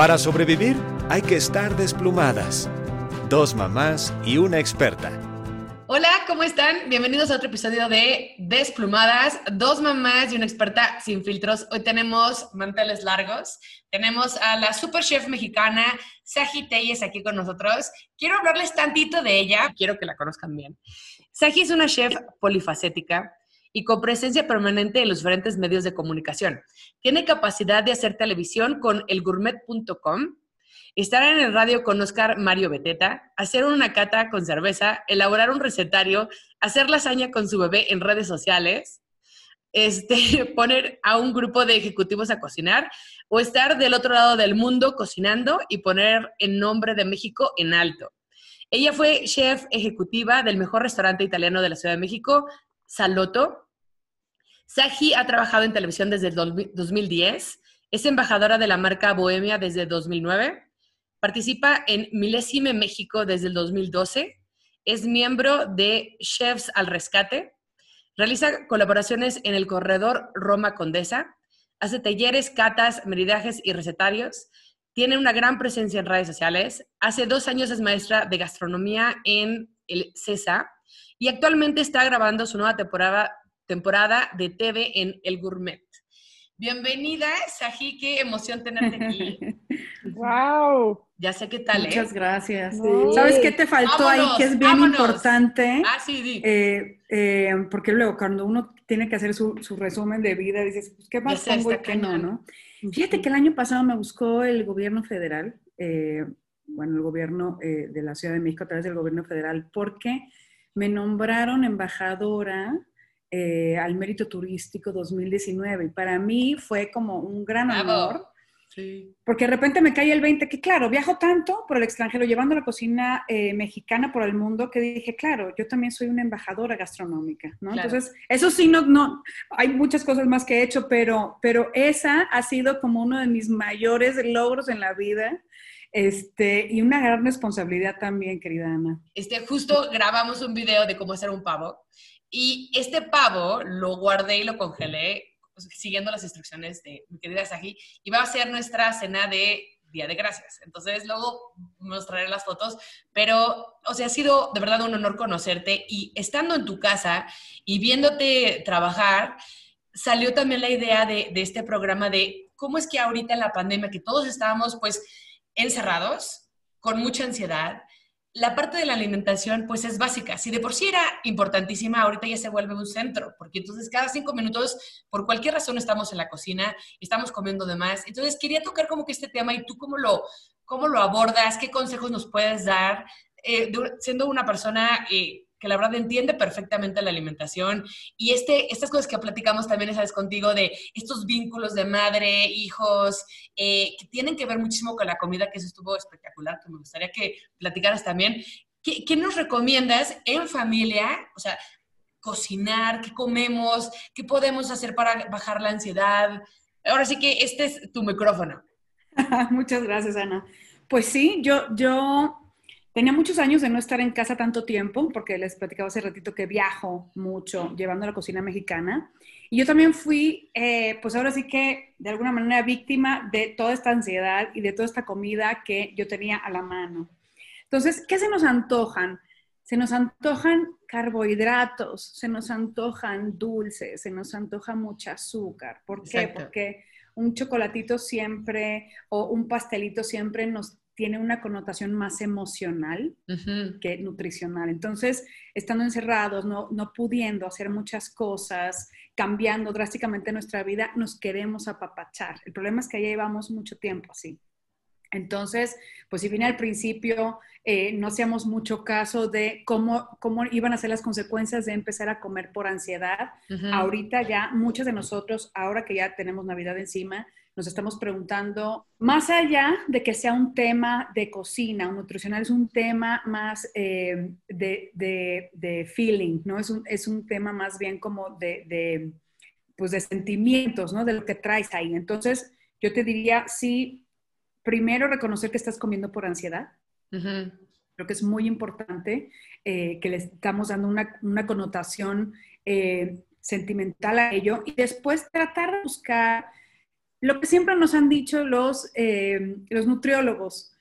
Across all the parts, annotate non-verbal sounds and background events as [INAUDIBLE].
Para sobrevivir hay que estar desplumadas. Dos mamás y una experta. Hola, ¿cómo están? Bienvenidos a otro episodio de Desplumadas, dos mamás y una experta sin filtros. Hoy tenemos manteles largos. Tenemos a la super chef mexicana Saji Telles aquí con nosotros. Quiero hablarles tantito de ella, quiero que la conozcan bien. Saji es una chef polifacética y con presencia permanente en los diferentes medios de comunicación. Tiene capacidad de hacer televisión con elgourmet.com, estar en el radio con Oscar Mario Beteta, hacer una cata con cerveza, elaborar un recetario, hacer lasaña con su bebé en redes sociales, este, [LAUGHS] poner a un grupo de ejecutivos a cocinar o estar del otro lado del mundo cocinando y poner el nombre de México en alto. Ella fue chef ejecutiva del mejor restaurante italiano de la Ciudad de México, Saloto. Saji ha trabajado en televisión desde el 2010. Es embajadora de la marca Bohemia desde 2009. Participa en Milésime México desde el 2012. Es miembro de Chefs al Rescate. Realiza colaboraciones en el corredor Roma Condesa. Hace talleres, catas, meridajes y recetarios. Tiene una gran presencia en redes sociales. Hace dos años es maestra de gastronomía en el CESA y actualmente está grabando su nueva temporada, temporada de TV en El Gourmet. Bienvenida, Saji, qué emoción tenerte aquí. [LAUGHS] ¡Wow! Ya sé qué tal, ¿eh? Muchas gracias. Sí. ¿Sabes qué te faltó ahí que es bien vámonos. importante? Ah, sí, di. Eh, eh, porque luego cuando uno tiene que hacer su, su resumen de vida, dices, pues, ¿qué más pongo y qué no, no? Fíjate que el año pasado me buscó el gobierno federal, eh, bueno, el gobierno eh, de la Ciudad de México a través del gobierno federal, porque me nombraron embajadora eh, al mérito turístico 2019 y para mí fue como un gran honor. Sí. Porque de repente me cae el 20, que claro, viajo tanto por el extranjero, llevando la cocina eh, mexicana por el mundo, que dije, claro, yo también soy una embajadora gastronómica, ¿no? Claro. Entonces, eso sí, no, no, hay muchas cosas más que he hecho, pero, pero esa ha sido como uno de mis mayores logros en la vida, este, y una gran responsabilidad también, querida Ana. Este, justo grabamos un video de cómo hacer un pavo y este pavo lo guardé y lo congelé siguiendo las instrucciones de mi querida Saji y va a ser nuestra cena de Día de Gracias. Entonces luego mostraré las fotos, pero, o sea, ha sido de verdad un honor conocerte y estando en tu casa y viéndote trabajar, salió también la idea de, de este programa de cómo es que ahorita en la pandemia, que todos estábamos pues encerrados, con mucha ansiedad, la parte de la alimentación pues es básica. Si de por sí era importantísima, ahorita ya se vuelve un centro, porque entonces cada cinco minutos, por cualquier razón, estamos en la cocina, estamos comiendo de más. Entonces quería tocar como que este tema y tú cómo lo, cómo lo abordas, qué consejos nos puedes dar, eh, siendo una persona... eh, que la verdad entiende perfectamente la alimentación y este, estas cosas que platicamos también, sabes, contigo de estos vínculos de madre, hijos, eh, que tienen que ver muchísimo con la comida, que eso estuvo espectacular, que me gustaría que platicaras también. ¿Qué, qué nos recomiendas en familia? O sea, cocinar, qué comemos, qué podemos hacer para bajar la ansiedad. Ahora sí que este es tu micrófono. [LAUGHS] Muchas gracias, Ana. Pues sí, yo, yo tenía muchos años de no estar en casa tanto tiempo, porque les platicaba hace ratito que viajo mucho llevando la cocina mexicana. Y yo también fui, eh, pues ahora sí que de alguna manera víctima de toda esta ansiedad y de toda esta comida que yo tenía a la mano. Entonces, ¿qué se nos antojan? Se nos antojan carbohidratos, se nos antojan dulces, se nos antoja mucho azúcar. ¿Por qué? Exacto. Porque un chocolatito siempre o un pastelito siempre nos tiene una connotación más emocional que nutricional. Entonces, estando encerrados, no, no pudiendo hacer muchas cosas, cambiando drásticamente nuestra vida, nos queremos apapachar. El problema es que ya llevamos mucho tiempo así. Entonces, pues si bien al principio eh, no hacíamos mucho caso de cómo, cómo iban a ser las consecuencias de empezar a comer por ansiedad, Ujú. ahorita ya muchos de nosotros, ahora que ya tenemos Navidad encima, nos estamos preguntando, más allá de que sea un tema de cocina, un nutricional, es un tema más eh, de, de- de feeling, ¿no? Es un, es un tema más bien como de, de, pues de sentimientos, ¿no? De lo que traes ahí. Entonces, yo te diría, sí, primero reconocer que estás comiendo por ansiedad. Ujú. Creo que es muy importante eh, que le estamos dando una, una connotación eh, sentimental a ello y después tratar de buscar lo que siempre nos han dicho los, eh, los nutriólogos,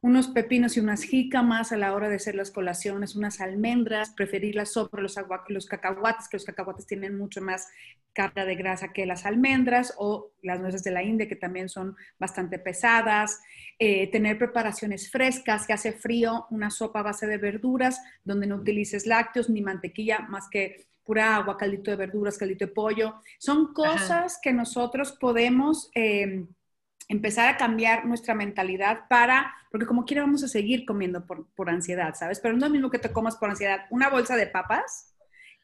unos pepinos y unas jícamas a la hora de hacer las colaciones, unas almendras, preferirlas sobre los, los cacahuates, que los cacahuates tienen mucho más carga de grasa que las almendras, o las nueces de la India, que también son bastante pesadas. Eh, tener preparaciones frescas, que hace frío, una sopa a base de verduras, donde no utilices lácteos ni mantequilla, más que pura agua, caldito de verduras, caldito de pollo. Son cosas que nosotros podemos... Eh, empezar a cambiar nuestra mentalidad para, porque como quiera vamos a seguir comiendo por, ansiedad, ¿sabes? Pero no es lo mismo que te comas por ansiedad una bolsa de papas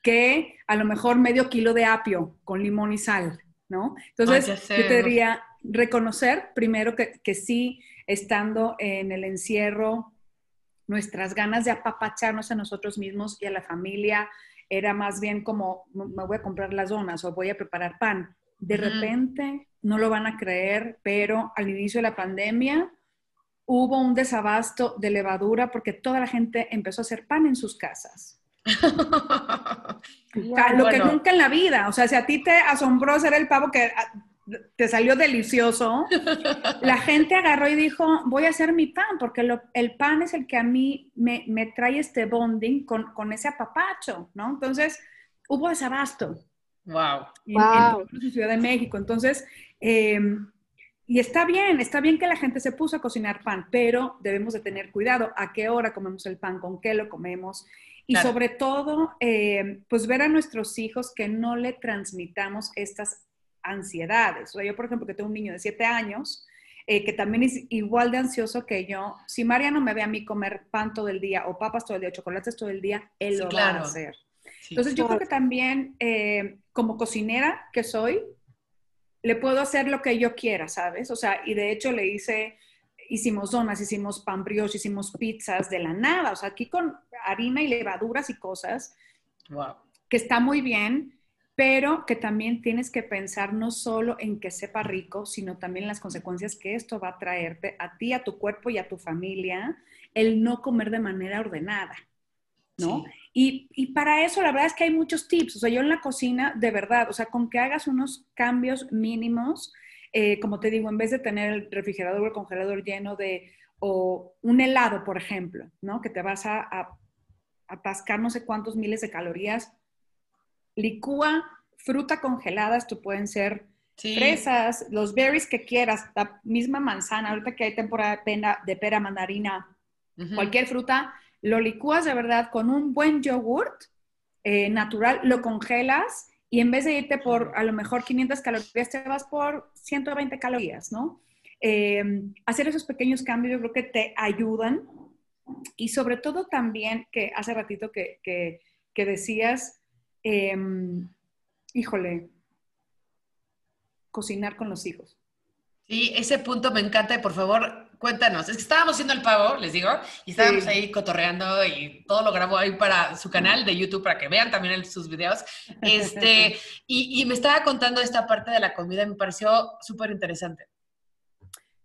que a lo mejor medio kilo de apio con limón y sal, ¿no? Entonces, yo te diría reconocer primero que, que sí, estando en el encierro, nuestras ganas de apapacharnos a nosotros mismos y a la familia era más bien como, me voy a comprar las donas o voy a preparar pan. De repente no lo van a creer, pero al inicio de la pandemia hubo un desabasto de levadura porque toda la gente empezó a hacer pan en sus casas. [LAUGHS] Lo que nunca en la vida, o sea, si a ti te asombró hacer el pavo que ah, te salió delicioso, la gente agarró y dijo, voy a hacer mi pan, porque el pan es el que a mí me, trae este bonding con, con, ese apapacho, ¿no? Entonces, hubo desabasto. Wow. En, Ciudad de México. Entonces, em, y está bien, está bien que la gente se puso a cocinar pan, pero debemos de tener cuidado a qué hora comemos el pan, con qué lo comemos. Y sobre todo, em, pues ver a nuestros hijos que no le transmitamos estas ansiedades. O sea, yo, por ejemplo, que tengo un niño de 7 años, eh, que también es igual de ansioso que yo, si Mariano me ve a mí comer pan todo el día o papas todo el día o chocolates todo el día, él lo va a hacer. Entonces yo creo que también eh, como cocinera que soy, le puedo hacer lo que yo quiera, ¿sabes? O sea, y de hecho le hice, hicimos donas, hicimos pan brioche, hicimos pizzas de la nada, o sea, aquí con harina y levaduras y cosas, wow. que está muy bien, pero que también tienes que pensar no solo en que sepa rico, sino también en las consecuencias que esto va a traerte a ti, a tu cuerpo y a tu familia, el no comer de manera ordenada. ¿no? Y, para eso la verdad es que hay muchos tips. O sea, yo en la cocina, de verdad, o sea, con que hagas unos cambios mínimos, eh, como te digo, en vez de tener el refrigerador o el congelador lleno de, o un helado, por ejemplo, ¿no? Que te vas a, a atascar no sé cuántos miles de calorías, licúa fruta congelada, esto pueden ser fresas, los berries que quieras, la misma manzana, ahorita que hay temporada de, pena, de pera, mandarina, cualquier fruta, lo licúas de verdad con un buen yogurt eh, natural, lo congelas y en vez de irte por a lo mejor 500 calorías, te vas por 120 calorías, ¿no? Em, hacer esos pequeños cambios yo creo que te ayudan y sobre todo también que hace ratito que, que, decías, em, híjole, cocinar con los hijos. Sí, ese punto me encanta. Por favor, cuéntanos. Es que estábamos haciendo el pavo, les digo, y estábamos ahí cotorreando y todo lo grabó ahí para su canal de YouTube para que vean también sus videos. Este, [LAUGHS] y, me estaba contando esta parte de la comida, me pareció súper interesante.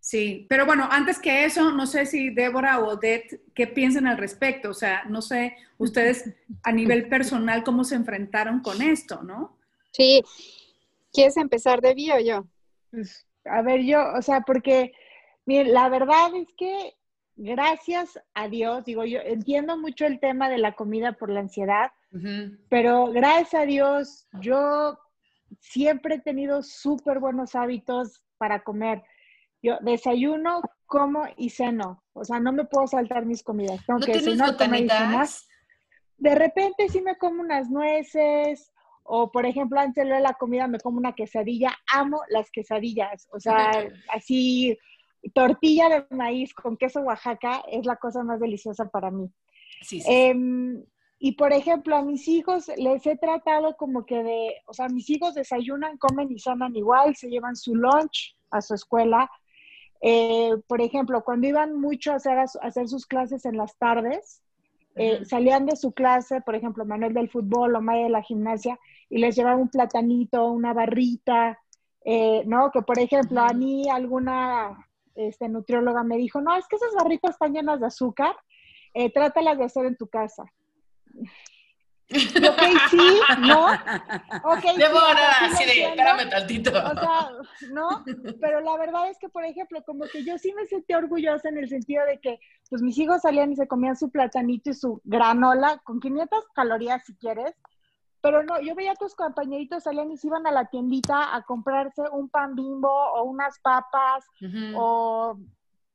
Sí, pero bueno, antes que eso, no sé si Débora o Odette, ¿qué piensan al respecto? O sea, no sé, ustedes a nivel personal, ¿cómo se enfrentaron con esto, no? Sí, ¿quieres empezar de o yo? Pues a ver, yo, o sea, porque, mire, la verdad es que gracias a Dios, digo, yo entiendo mucho el tema de la comida por la ansiedad, pero gracias a Dios, yo siempre he tenido súper buenos hábitos para comer. Yo desayuno, como y ceno. O sea, no me puedo saltar mis comidas. Tengo ¿No que cenar, comer De repente sí me como unas nueces o, por ejemplo, antes de la comida me como una quesadilla. Amo las quesadillas. O sea, [LAUGHS] así, tortilla de maíz con queso Oaxaca es la cosa más deliciosa para mí. Sí, sí. Em, y, por ejemplo, a mis hijos les he tratado como que de, o sea, mis hijos desayunan, comen y cenan igual, se llevan su lunch a su escuela. Eh, por ejemplo, cuando iban mucho a hacer, a hacer sus clases en las tardes, eh, salían de su clase, por ejemplo, Manuel del fútbol o Maya de la gimnasia, y les llevaba un platanito, una barrita, eh, ¿no? Que por ejemplo, a mí alguna este, nutrióloga me dijo, no, es que esas barritas están llenas de azúcar, trátalas de hacer en tu casa. Ok, sí, ¿no? Ok, sí, Debo nada, sí así de, espérame tantito. O sea, ¿no? Pero la verdad es que, por ejemplo, como que yo sí me sentí orgullosa en el sentido de que, pues mis hijos salían y se comían su platanito y su granola con 500 calorías si quieres, pero no, yo veía a tus compañeritos salían y se iban a la tiendita a comprarse un pan bimbo o unas papas o,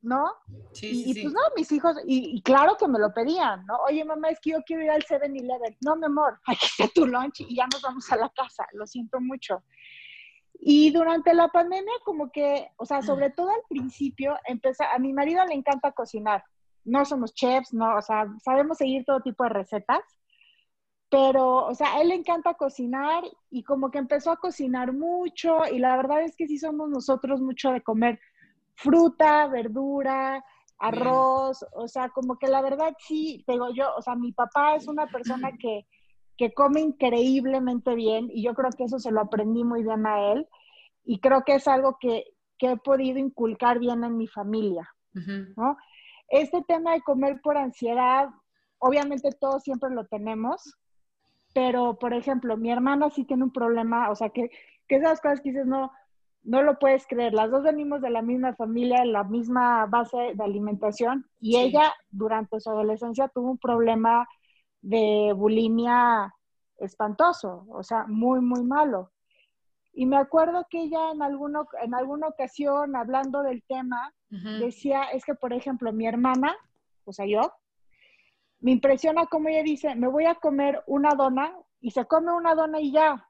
¿no? Sí, y, sí, y pues no, mis hijos, y, y claro que me lo pedían, ¿no? Oye, mamá, es que yo quiero ir al 7-Eleven. No, mi amor, [LAUGHS] aquí está tu lunch y ya nos vamos a la casa. Lo siento mucho. Y durante la pandemia, como que, o sea, sobre todo al principio, empezó, a mi marido le encanta cocinar. No somos chefs, no, o sea, sabemos seguir todo tipo de recetas, pero, o sea, a él le encanta cocinar y como que empezó a cocinar mucho y la verdad es que sí somos nosotros mucho de comer fruta, verdura, arroz, o sea, como que la verdad sí, digo yo, o sea, mi papá es una persona [CLEARS THROAT] que, que come increíblemente bien y yo creo que eso se lo aprendí muy bien a él y creo que es algo que, que he podido inculcar bien en mi familia. ¿no? Este tema de comer por ansiedad, obviamente todos siempre lo tenemos, pero por ejemplo, mi hermana sí tiene un problema, o sea, que, que esas cosas que dices, no, no lo puedes creer. Las dos venimos de la misma familia, de la misma base de alimentación, y Sí. ella durante su adolescencia tuvo un problema de bulimia espantoso, o sea, muy, muy malo. Y me acuerdo que ella en, alguno, en alguna ocasión, hablando del tema, decía, es que, por ejemplo, mi hermana, o sea, yo, me impresiona cómo ella dice, me voy a comer una dona y se come una dona y ya.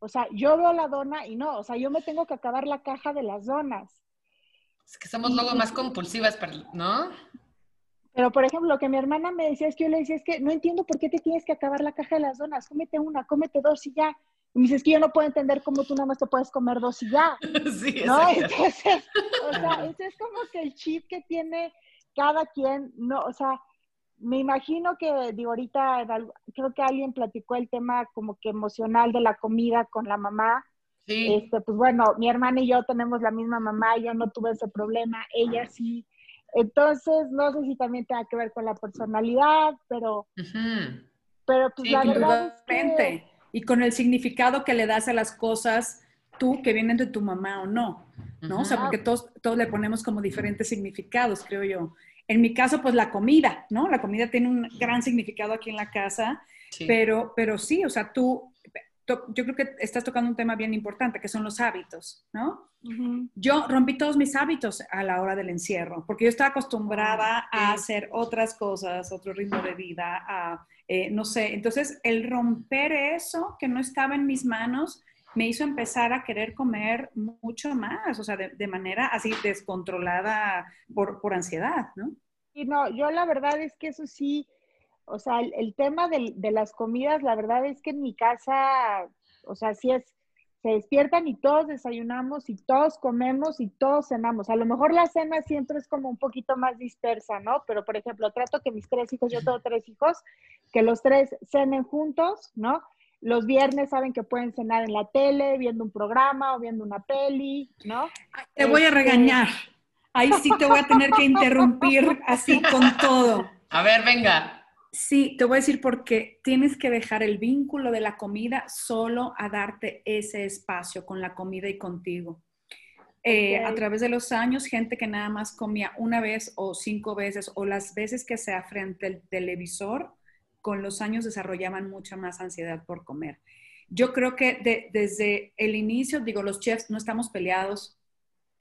O sea, yo veo la dona y no, o sea, yo me tengo que acabar la caja de las donas. Es que somos luego más compulsivas, pero- ¿no? Pero, por ejemplo, lo que mi hermana me decía es que yo le decía, es que no entiendo por qué te tienes que acabar la caja de las donas, cómete una, cómete dos y ya. Y me dice, es que yo no puedo entender cómo tú nada más te puedes comer dos y ya. [LAUGHS] sí, ¿no? Entonces, o sea, ese es como que el chip que tiene cada quien, no, o sea, me imagino que, digo, ahorita creo que alguien platicó el tema como que emocional de la comida con la mamá. Sí. Este, pues bueno, mi hermana y yo tenemos la misma mamá, yo no tuve ese problema, ella sí. Entonces, no sé si también tenga que ver con la personalidad, pero, Ujú. pero pues Sí, la verdad es que... Y con el significado que le das a las cosas tú que vienen de tu mamá o no, ¿no? O sea, porque todos, todos le ponemos como diferentes significados, creo yo. En mi caso, pues la comida, ¿no? La comida tiene un gran significado aquí en la casa, Sí. pero, pero sí, o sea, tú, yo creo que estás tocando un tema bien importante, que son los hábitos, ¿no? Ujú. Yo rompí todos mis hábitos a la hora del encierro, porque yo estaba acostumbrada Ah, a hacer otras cosas, otro ritmo de vida, a, eh, no sé, entonces el romper eso que no estaba en mis manos me hizo empezar a querer comer mucho más, o sea, de, de manera así descontrolada por, por ansiedad, ¿no? Y no, yo la verdad es que eso sí, o sea, el, el tema del- de las comidas, la verdad es que en mi casa, o sea, sí es, se despiertan y todos desayunamos y todos comemos y todos cenamos. A lo mejor la cena siempre es como un poquito más dispersa, ¿no? Pero, por ejemplo, trato que mis tres hijos, yo tengo tres hijos, que los tres cenen juntos, ¿no? Los viernes saben que pueden cenar en la tele, viendo un programa o viendo una peli, ¿no? Te voy a Este- regañar. Ahí sí te voy a tener que interrumpir así con todo. A ver, venga. Sí, te voy a decir porque tienes que dejar el vínculo de la comida solo a darte ese espacio con la comida y contigo. Eh. A través de los años, gente que nada más comía una vez o cinco veces o las veces que sea frente al televisor, con los años desarrollaban mucha más ansiedad por comer. Yo creo que de- desde el inicio, digo, los chefs no estamos peleados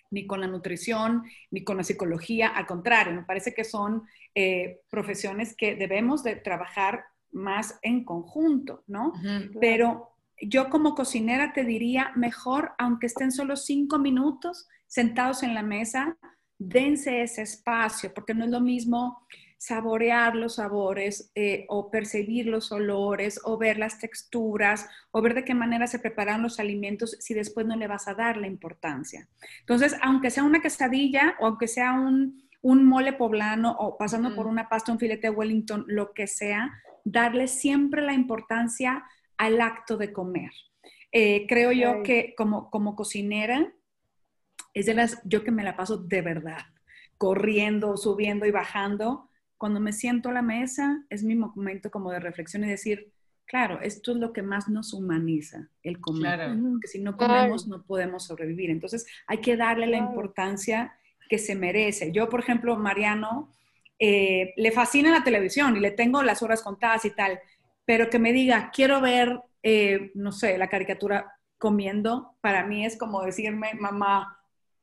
ni con la nutrición, ni con la psicología, al contrario, me parece que son eh, profesiones que debemos de trabajar más en conjunto, ¿no? Pero yo como cocinera te diría, mejor, aunque estén solo cinco minutos sentados en la mesa, dense ese espacio, porque no es lo mismo saborear los sabores eh, o percibir los olores o ver las texturas o ver de qué manera se preparan los alimentos si después no le vas a dar la importancia. Entonces, aunque sea una quesadilla o aunque sea un, un mole poblano o pasando por Ujú. una pasta, un filete de Wellington, lo que sea, darle siempre la importancia al acto de comer. Eh, creo yo que como, como cocinera, es de las, yo que me la paso de verdad, corriendo, subiendo y bajando. Cuando me siento a la mesa, es mi momento como de reflexión y decir, Claro, esto es lo que más nos humaniza, el comer. Claro. Porque si no comemos, no podemos sobrevivir. Entonces, hay que darle la importancia que se merece. Yo, por ejemplo, Mariano, eh, le fascina la televisión y le tengo las horas contadas y tal, pero que me diga, quiero ver, eh, no sé, la caricatura comiendo, para mí es como decirme, mamá,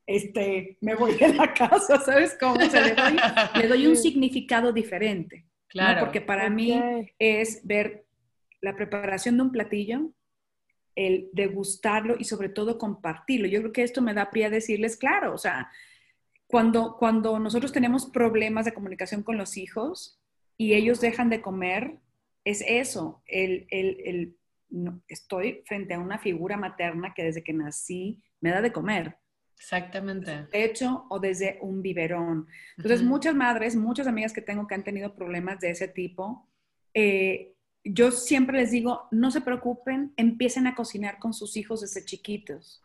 este, me voy de la casa, ¿sabes cómo? O sea, le doy, le doy un significado diferente. ¿no? Claro. Porque para mí es ver la preparación de un platillo, el degustarlo y sobre todo compartirlo. Yo creo que esto me da pie a decirles, claro, o sea, cuando, cuando nosotros tenemos problemas de comunicación con los hijos y ellos dejan de comer, es eso, el, el- el- no, estoy frente a una figura materna que desde que nací me da de comer, Exactamente. hecho o desde un biberón. Entonces, muchas madres, muchas amigas que tengo que han tenido problemas de ese tipo, eh, yo siempre les digo, no se preocupen, empiecen a cocinar con sus hijos desde chiquitos.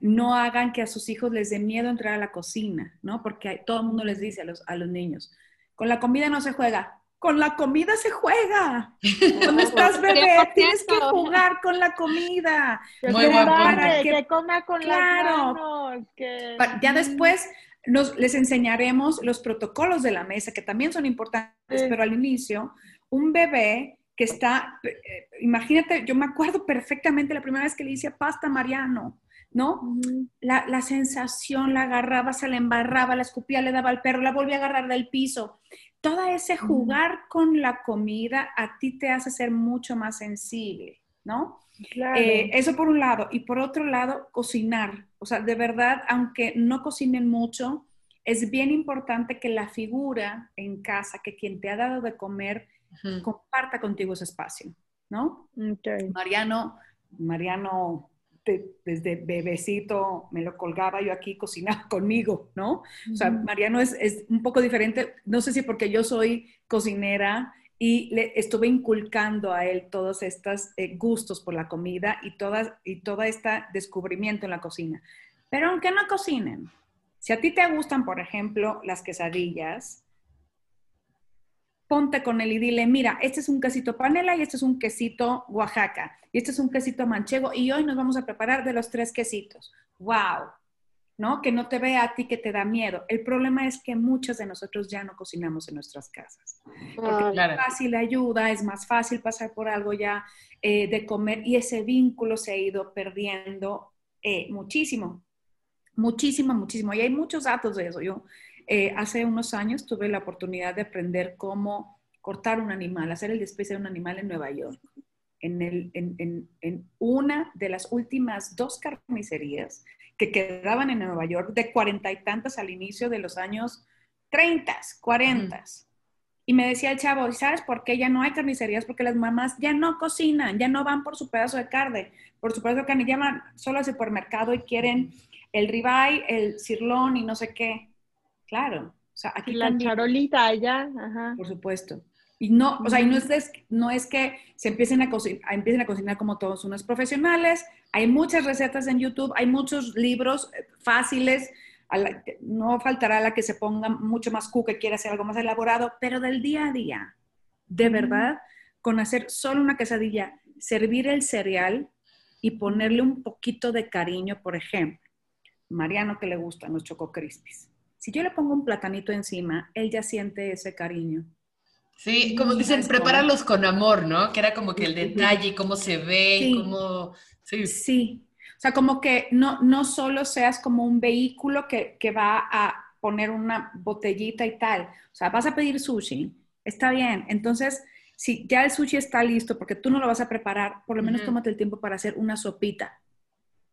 No hagan que a sus hijos les dé miedo entrar a la cocina, ¿no? Porque hay- todo el mundo les dice a los, a los niños, con la comida no se juega, con la comida se juega. [LAUGHS] Cuando estás bebé, tienes que 100%. jugar con la comida. Que Muy Para que- que coma con Claro. las manos. Que... Pa- Ya después nos, les enseñaremos los protocolos de la mesa, que también son importantes, Sí. pero al inicio, un bebé que está, eh, imagínate, yo me acuerdo perfectamente la primera vez que le hice pasta a Mariano, ¿no? La, la sensación, la agarraba, se la embarraba, la escupía, le daba al perro, la volvía a agarrar del piso. Todo ese jugar con la comida a ti te hace ser mucho más sensible, ¿no? Claro. Eh, eso por un lado. Y por otro lado, cocinar. O sea, de verdad, aunque no cocinen mucho, es bien importante que la figura en casa, que quien te ha dado de comer, comparta contigo ese espacio, ¿no? Ok. Mariano, Mariano de- desde bebecito me lo colgaba yo aquí cocinaba [LAUGHS] conmigo, ¿no? O sea. Mariano es, es un poco diferente, no sé si porque yo soy cocinera y le estuve inculcando a él todos estos eh, gustos por la comida y, todas, y todo este descubrimiento en la cocina. Pero aunque no cocinen, si a ti te gustan, por ejemplo, las quesadillas, ponte con él y dile, mira, este es un quesito panela y este es un quesito Oaxaca y este es un quesito manchego y hoy nos vamos a preparar de los tres quesitos. ¡Wow! ¿No? Que no te vea a ti que te da miedo. El problema es que muchas de nosotros ya no cocinamos en nuestras casas. Porque Claro. Claro. es fácil ayuda, es más fácil pasar por algo ya eh, de comer y ese vínculo se ha ido perdiendo eh, muchísimo, muchísimo, muchísimo. Y hay muchos datos de eso. Yo eh, hace unos años tuve la oportunidad de aprender cómo cortar un animal, hacer el despiece de un animal en Nueva York. En, el, en, en, en una de las últimas dos carnicerías que quedaban en Nueva York, de cuarenta y tantas al inicio de los años 30, 40. Y me decía el chavo, ¿sabes por qué ya no hay carnicerías? Porque las mamás ya no cocinan, ya no van por su pedazo de carne, por su pedazo de carne, ya van solo al supermercado y quieren el ribeye, el cirlón y no sé qué. Claro, o sea, aquí la también, charolita allá. Ajá. por supuesto. Y no, o sea, y no es, des- no es que se empiecen a, cocinar, empiecen a cocinar como todos unos profesionales. Hay muchas recetas en YouTube, hay muchos libros eh, fáciles. a la- no faltará la que se ponga mucho más cool, que quiera hacer algo más elaborado, pero del día a día, de verdad, con hacer solo una quesadilla, servir el cereal y ponerle un poquito de cariño, por ejemplo. Mariano que le gustan los Choco Crispies. Si yo le pongo un platanito encima, él ya siente ese cariño. Sí, como dicen, ¿Sabes cómo? prepáralo con amor, ¿no? Que era como que el detalle, y cómo se ve, y Sí. cómo... Sí, Sí, o sea, como que no, no solo seas como un vehículo que, que va a poner una botellita y tal. O sea, vas a pedir sushi, está bien. Entonces, si ya el sushi está listo, porque tú no lo vas a preparar, por lo menos Ujú. tómate el tiempo para hacer una sopita,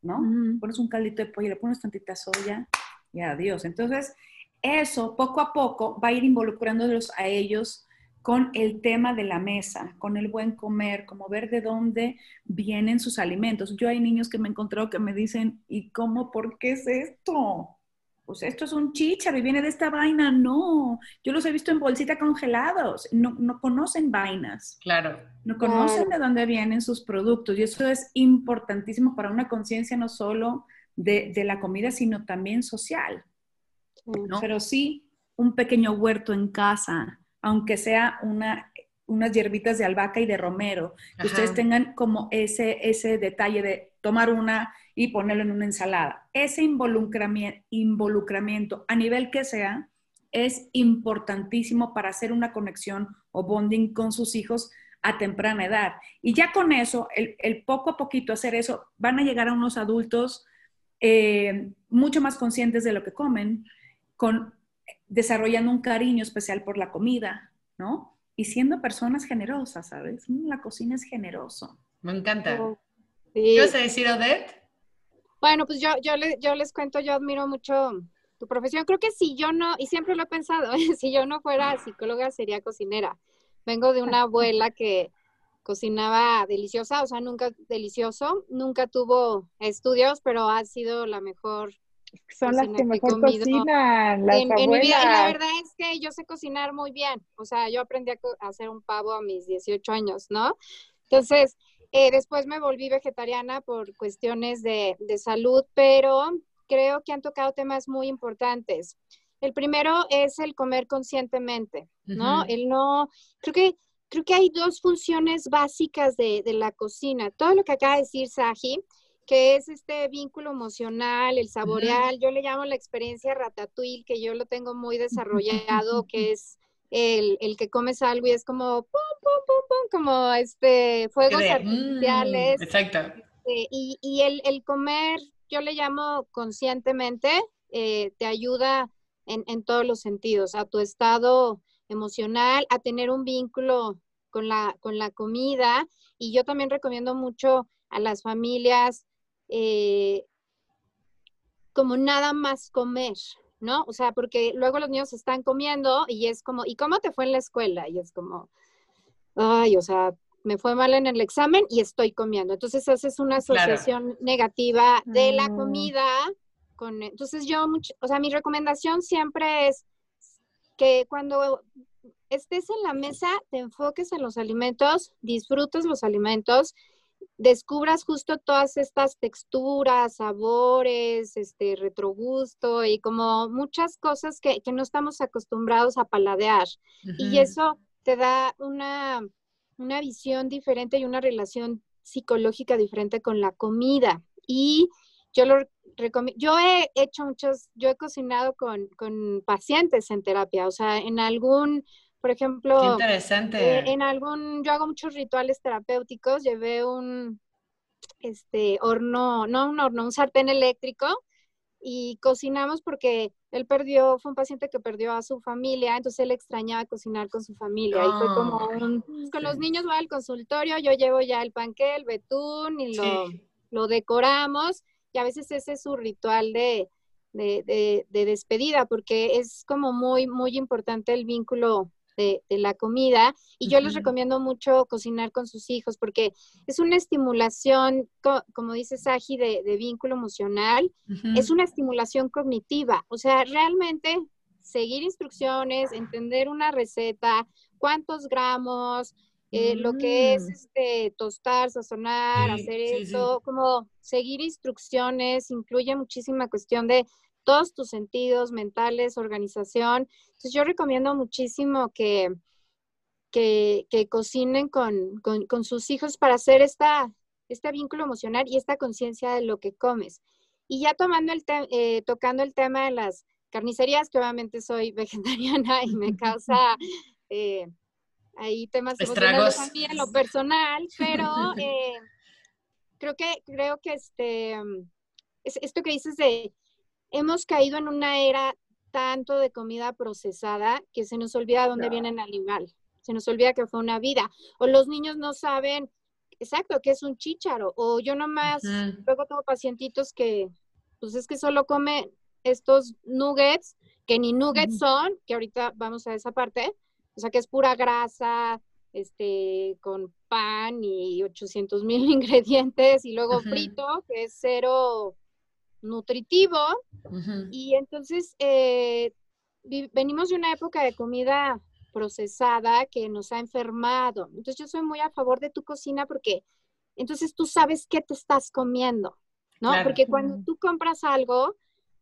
¿no? Ujú. Pones un caldito de pollo, le pones tantita soya y adiós. Entonces, eso poco a poco va a ir involucrándolos a ellos con el tema de la mesa, con el buen comer, como ver de dónde vienen sus alimentos. Yo hay niños que me he encontrado que me dicen, ¿y cómo? ¿Por qué es esto? Pues esto es un chícharo y viene de esta vaina. No, yo los he visto en bolsita congelados. No, no conocen vainas, claro. no conocen de dónde vienen sus productos. Y eso es importantísimo para una conciencia no solo de, de la comida, sino también social. Pero sí un pequeño huerto en casa, aunque sea una, unas hierbitas de albahaca y de romero, que ustedes tengan como ese, ese detalle de tomar una y ponerlo en una ensalada. Ese involucramiento, involucramiento a nivel que sea es importantísimo para hacer una conexión o bonding con sus hijos a temprana edad. Y ya con eso, el, poco a poquito hacer eso, van a llegar a unos adultos eh, mucho más conscientes de lo que comen, con, desarrollando un cariño especial por la comida, ¿no? Y siendo personas generosas, ¿sabes? Mm, la cocina es generoso. Me encanta. ¿Qué vas a decir, Odette? Bueno, pues yo, yo, yo les cuento, yo admiro mucho tu profesión. Creo que si yo no, y siempre lo he pensado, [LAUGHS] si yo no fuera psicóloga sería cocinera. Vengo de una abuela que cocinaba deliciosa, o sea, nunca delicioso, nunca tuvo estudios, pero ha sido la mejor. Son las que mejor cocinan, las en, mi vida. Y la verdad es que yo sé cocinar muy bien. O sea, yo aprendí a hacer un pavo a mis 18 años, ¿no? Entonces, eh, después me volví vegetariana por cuestiones de, de salud, pero creo que han tocado temas muy importantes. El primero es el comer conscientemente, ¿no? El no, creo que, creo que hay dos funciones básicas de, la cocina. Todo lo que acaba de decir Saji, que es este vínculo emocional, el saboreal, yo le llamo la experiencia ratatouille, que yo lo tengo muy desarrollado, [LAUGHS] que es el, que comes algo y es como pum, pum, pum, pum, como este fuegos artificiales. Mm, exacto. Eh, y, y el, el, comer, yo le llamo conscientemente, eh, te ayuda en, todos los sentidos, a tu estado emocional, a tener un vínculo con la, con la comida. Y yo también recomiendo mucho a las familias eh, como nada más comer, ¿no? O sea, porque luego los niños están comiendo y es como, ¿y cómo te fue en la escuela? Y es como, ay, o sea, me fue mal en el examen y estoy comiendo. Entonces haces una asociación negativa de la mm. comida entonces yo, o sea, mi recomendación siempre es que cuando estés en la mesa, te enfoques en los alimentos, disfrutes los alimentos, descubras justo todas estas texturas, sabores, este retrogusto y como muchas cosas que, no estamos acostumbrados a paladear. Y eso te da una, una visión diferente y una relación psicológica diferente con la comida. Y yo lo yo he hecho muchos, yo he cocinado con, pacientes en terapia, o sea, en algún, por ejemplo, interesante. Eh, en algún, yo hago muchos rituales terapéuticos, llevé un, este, horno, no un horno, un sartén eléctrico y cocinamos porque él perdió, fue un paciente que perdió a su familia, entonces él extrañaba cocinar con su familia y fue como ah, un, con los niños voy al consultorio, yo llevo ya el panque, el betún y lo, lo decoramos y a veces ese es su ritual de, despedida, porque es como muy, muy importante el vínculo de, la comida. Y yo les recomiendo mucho cocinar con sus hijos, porque es una estimulación, como dice Saji, de, vínculo emocional, es una estimulación cognitiva. O sea, realmente seguir instrucciones, entender una receta, cuántos gramos, eh, lo que es mm. este, tostar, sazonar, hacer eso, como seguir instrucciones, incluye muchísima cuestión de todos tus sentidos mentales, organización. Entonces yo recomiendo muchísimo que, que, cocinen con, con, sus hijos para hacer esta, este vínculo emocional y esta conciencia de lo que comes. Y ya tomando el eh, tocando el tema de las carnicerías, que obviamente soy [LAUGHS] vegetariana y me [LAUGHS] causa... Eh, hay temas emocionales también en lo personal, pero [LAUGHS] eh, creo que, creo que este, es, esto que dices de, hemos caído en una era tanto de comida procesada que se nos olvida dónde viene el animal, se nos olvida que fue una vida, o los niños no saben exacto qué es un chícharo, o yo nomás, luego tengo pacientitos que, pues es que solo come estos nuggets, que ni nuggets son, que ahorita vamos a esa parte, o sea que es pura grasa, este, con pan y 800 mil [LAUGHS] ingredientes y luego frito, que es cero nutritivo. Y entonces eh, venimos de una época de comida procesada que nos ha enfermado. Entonces yo soy muy a favor de tu cocina porque entonces tú sabes qué te estás comiendo, ¿no? Porque cuando tú compras algo,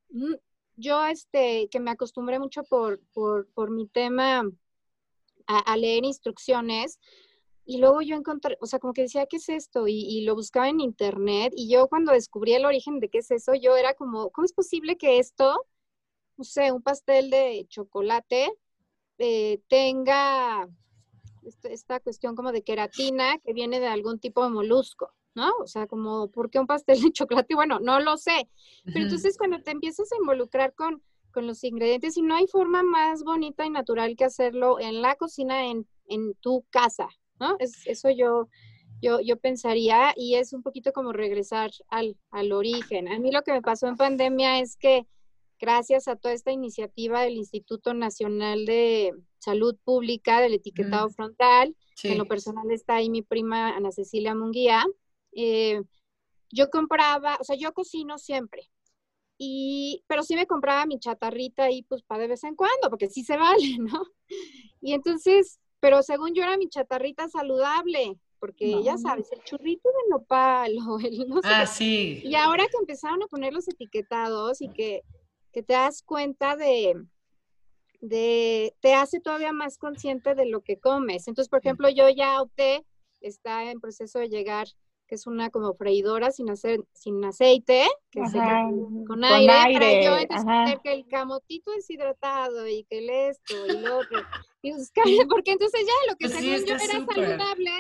mm, yo este, que me acostumbré mucho por, por, por mi tema a, leer instrucciones. Y luego yo encontré, o sea, como que decía, ¿qué es esto? Y, y, lo buscaba en internet. Y yo cuando descubrí el origen de qué es eso, yo era como, ¿cómo es posible que esto, no sé, un pastel de chocolate eh, tenga esta cuestión como de queratina que viene de algún tipo de molusco? ¿no? O sea, como, ¿por qué un pastel de [LAUGHS] chocolate? Bueno, no lo sé. Pero entonces cuando te empiezas a involucrar con, con los ingredientes, y no hay forma más bonita y natural que hacerlo en la cocina, en, en tu casa, ¿no? Es, eso yo, yo, yo pensaría, y es un poquito como regresar al, al origen. A mí lo que me pasó en pandemia es que gracias a toda esta iniciativa del Instituto Nacional de Salud Pública, del etiquetado frontal, en lo personal está ahí mi prima Ana Cecilia Munguía, eh, yo compraba, o sea, yo cocino siempre, y, pero sí me compraba mi chatarrita ahí, pues, para de vez en cuando, porque sí se [LAUGHS] vale, ¿no? Y entonces, pero según yo era mi chatarrita saludable, porque ya sabes, el churrito de nopal, [LAUGHS] o el no sé Ah, sí. Y ahora que empezaron a poner los etiquetados y que, que te das cuenta de, de, te hace todavía más consciente de lo que comes. Entonces, por ejemplo, yo ya opté, está en proceso de llegar que es una como freidora sin, hacer, sin aceite, que se con, aire, para yo entonces que el camotito deshidratado y que el esto y lo otro. Y porque entonces ya lo que pues según yo era saludable,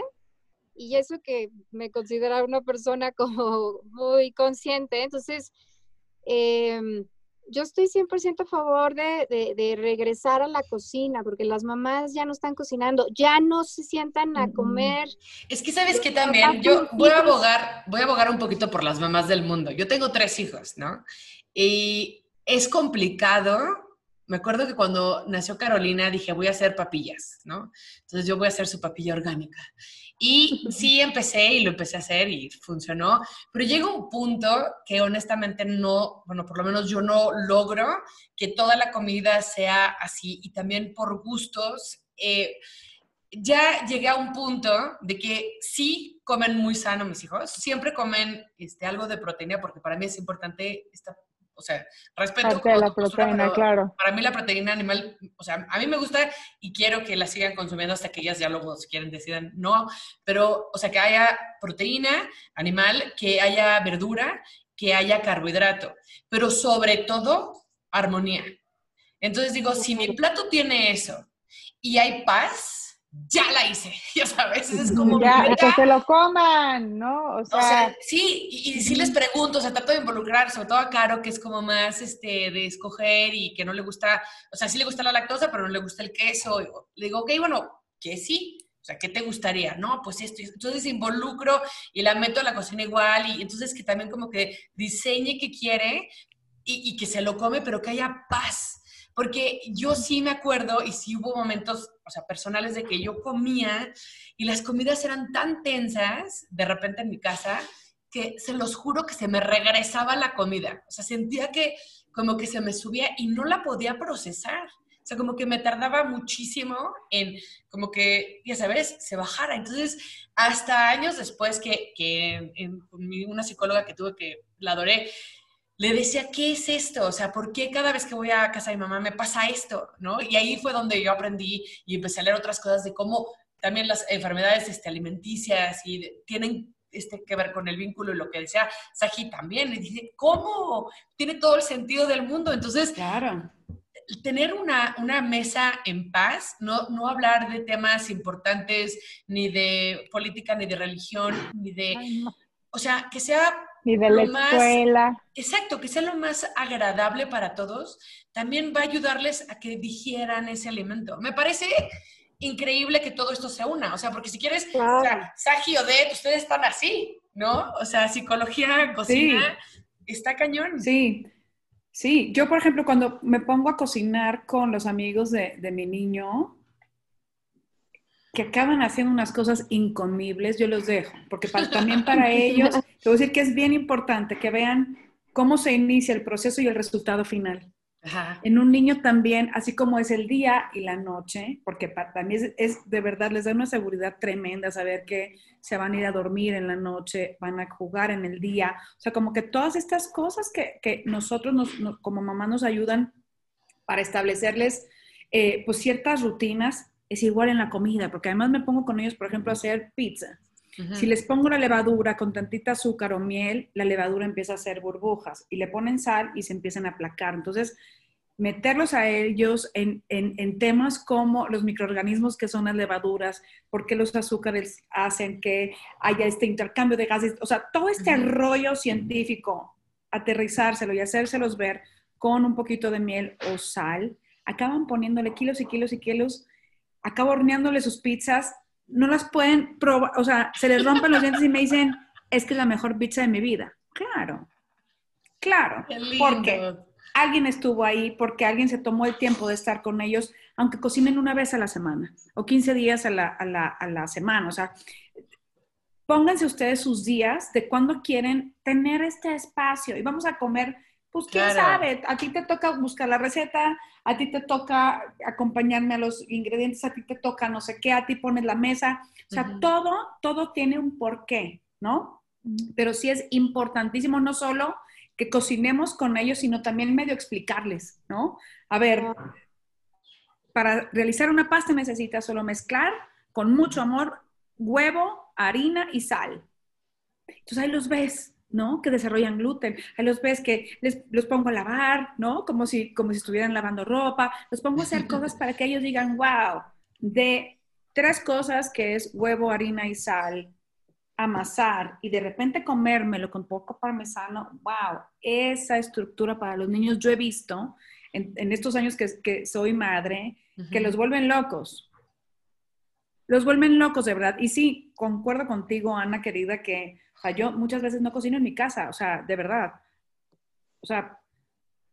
y eso que me considera una persona como muy consciente, entonces eh, yo estoy 100% a favor de, regresar a la cocina, porque las mamás ya no están cocinando, ya no se sientan a comer. Es que sabes que también yo voy a abogar, voy a abogar un poquito por las mamás del mundo. Yo tengo tres hijos, ¿no? Y es complicado. Me acuerdo que cuando nació Carolina dije, voy a hacer papillas, ¿no? Entonces yo voy a hacer su papilla orgánica. Y [LAUGHS] sí empecé y lo empecé a hacer y funcionó, pero llega un punto que honestamente no, bueno, por lo menos yo no logro que toda la comida sea así y también por gustos. Eh, ya llegué a un punto de que sí comen muy sano mis hijos, siempre comen este, algo de proteína porque para mí es importante esta o sea, respeto. la proteína, claro. Para mí la proteína animal, o sea, a mí me gusta y quiero que la sigan consumiendo hasta que ellas ya luego, si quieren, decidan no. Pero, o sea, que haya proteína animal, que haya verdura, que haya carbohidrato. Pero sobre todo, armonía. Entonces digo, si mi plato tiene eso y hay paz, ya la hice, [LAUGHS] ya sabes, es como... Ya, que se lo coman, ¿no? O sea, sí, y, sí les pregunto, o sea, trato de involucrar, sobre todo a Caro, que es como más, este, de escoger y que no le gusta, o sea, sí le gusta la lactosa, pero no le gusta el queso. Le digo, ok, bueno, que sí, o sea, ¿qué te gustaría? No, pues esto. Entonces involucro y la meto a la cocina igual y entonces que también como que diseñe qué quiere y, y que se lo come, pero que haya paz porque yo sí me acuerdo y sí hubo momentos, o sea, personales de que yo comía y las comidas eran tan tensas de repente en mi casa que se los juro que se me regresaba la comida. O sea, sentía que como que se me subía y no la podía procesar. O sea, como que me tardaba muchísimo en, como que, ya sabes, se bajara. Entonces, hasta años después que, una psicóloga que tuve que la adoré, le decía, ¿qué es esto? O sea, ¿por qué cada vez que voy a casa de mi mamá me pasa esto? ¿No? Y ahí fue donde yo aprendí y empecé a leer otras cosas de cómo también las enfermedades este, alimenticias y tienen este, que ver con el vínculo y lo que decía Saji también. Y dije, ¿cómo? Tiene todo el sentido del mundo. Entonces, claro. tener una, una mesa en paz, no, no hablar de temas importantes, ni de política, ni de religión, ni de... O sea, que sea ni de la escuela. exacto, que sea lo más agradable para todos, también va a ayudarles a que digieran ese alimento. Me parece increíble que todo esto se una, o sea, porque si quieres, o sea, Saji Odette, ustedes están así, ¿no? O sea, psicología, cocina, está cañón. Sí, sí. Yo, por ejemplo, cuando me pongo a cocinar con los amigos de, de mi niño, que acaban haciendo unas cosas incomibles, yo los dejo, porque también para [LAUGHS] ellos, te voy a decir que es bien importante que vean cómo se inicia el proceso y el resultado final. En un niño también, así como es el día y la noche, porque para mí es, de verdad, les da una seguridad tremenda saber que se van a ir a dormir en la noche, van a jugar en el día, o sea, como que todas estas cosas que, que nosotros nos, como mamá nos ayudan para establecerles eh, pues ciertas rutinas es igual en la comida, porque además me pongo con ellos, por ejemplo, a hacer pizza. Si les pongo la levadura con tantita azúcar o miel, la levadura empieza a hacer burbujas y le ponen sal y se empiezan a aplacar. Entonces, meterlos a ellos en, temas como los microorganismos que son las levaduras, por qué los azúcares hacen que haya este intercambio de gases, o sea, todo este rollo científico, aterrizárselo y hacérselos ver con un poquito de miel o sal, acaban poniéndole kilos y kilos y kilos, acabo horneándole sus pizzas, no las pueden probar, o sea, se les rompen los dientes y me dicen, es que es la mejor pizza de mi vida. Claro, claro, porque alguien estuvo ahí, porque alguien se tomó el tiempo de estar con ellos, aunque cocinen una vez a la semana o 15 días a la, a la, a la semana. O sea, pónganse ustedes sus días de cuando quieren tener este espacio y vamos a comer. Pues quién sabe, a ti te toca buscar la receta, a ti te toca acompañarme a los ingredientes, a ti te toca no sé qué, a ti pones la mesa. O sea, todo, todo tiene un porqué, ¿no? Pero sí es importantísimo no solo que cocinemos con ellos, sino también medio explicarles, ¿no? A ver, para realizar una pasta necesitas solo mezclar con mucho amor huevo, harina y sal. Entonces ahí los ves, ¿no? Que desarrollan gluten. Ahí los ves que les, los pongo a lavar, ¿no? Como si, como si estuvieran lavando ropa. Los pongo a hacer cosas para que ellos digan, wow, de tres cosas que es huevo, harina y sal, amasar y de repente comérmelo con poco parmesano, wow, esa estructura para los niños yo he visto en, estos años que, soy madre, que los vuelven locos. Los vuelven locos, de verdad. Y sí, concuerdo contigo, Ana, querida, que yo muchas veces no cocino en mi casa, o sea, de verdad. O sea,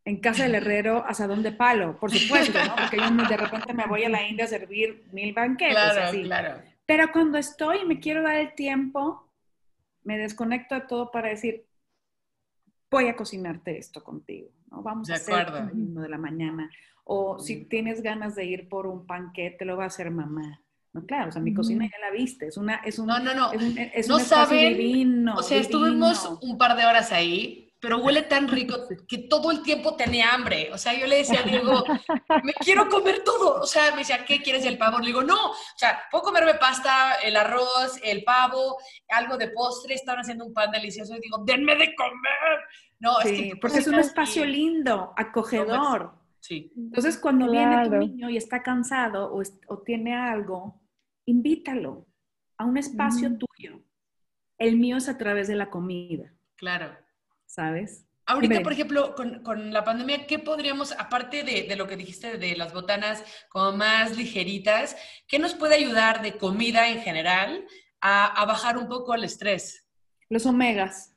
en casa del herrero, asadón de palo, por supuesto, ¿no? Porque yo de repente me voy a la India a servir mil banquetes. Claro, así. claro. Pero cuando estoy y me quiero dar el tiempo, me desconecto de todo para decir, voy a cocinarte esto contigo, ¿no? Vamos a hacer uno de la mañana. O si tienes ganas de ir por un panquete, lo va a hacer mamá. No, claro, o sea, mi cocina ya la viste, es una, es un, no, no, no. Es un, es no saben, divino. O sea, estuvimos un par de horas ahí pero huele tan [LAUGHS] rico que todo el tiempo tenía hambre. O sea, yo le decía a Diego, [LAUGHS] me quiero comer todo. O sea, me decía, ¿qué quieres el pavo? Le digo, no, o sea, puedo comerme pasta, el arroz, el pavo, algo de postre, estaban haciendo un pan delicioso y digo, denme de comer. No, es que porque es un espacio lindo, acogedor. Sí. Entonces, cuando viene tu niño y está cansado o, o, tiene algo, invítalo a un espacio tuyo. El mío es a través de la comida. Claro. ¿sabes? Ahorita, por ejemplo, con, la pandemia, ¿qué podríamos, aparte de, lo que dijiste de las botanas como más ligeritas, qué nos puede ayudar de comida en general a, bajar un poco el estrés? Los omegas,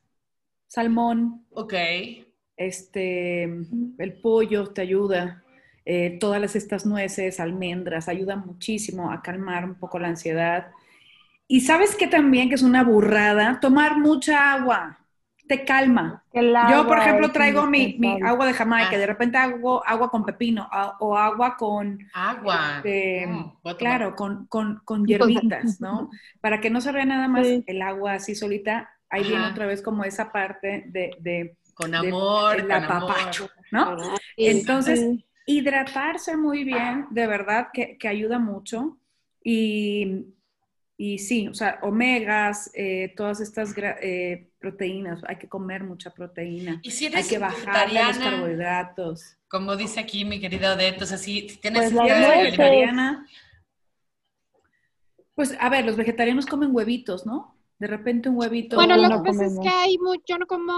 salmón. Ok. Este, el pollo te ayuda. Eh, todas estas nueces, almendras, ayudan muchísimo a calmar un poco la ansiedad. Y sabes que también, que es una burrada, tomar mucha agua te calma. Yo, por ejemplo, traigo mi, agua de Jamaica, de repente hago agua con pepino o agua con... Agua. Este, claro, con, con, con, hierbitas, ¿no? [LAUGHS] Para que no se vea nada más el agua así solita. Ahí viene otra vez como esa parte de... con amor, la ¿no? Entonces, hidratarse muy bien, de verdad que, que ayuda mucho. Y y sí, o sea, omegas, eh, todas estas eh, proteínas, hay que comer mucha proteína. ¿Y si hay que bajar los carbohidratos. Como dice aquí mi querida Odette, o sea, si tienes pues vegetariana, pues a ver, los vegetarianos comen huevitos, ¿no? De repente un huevito. Bueno, lo que pasa es que hay mucho, yo no como,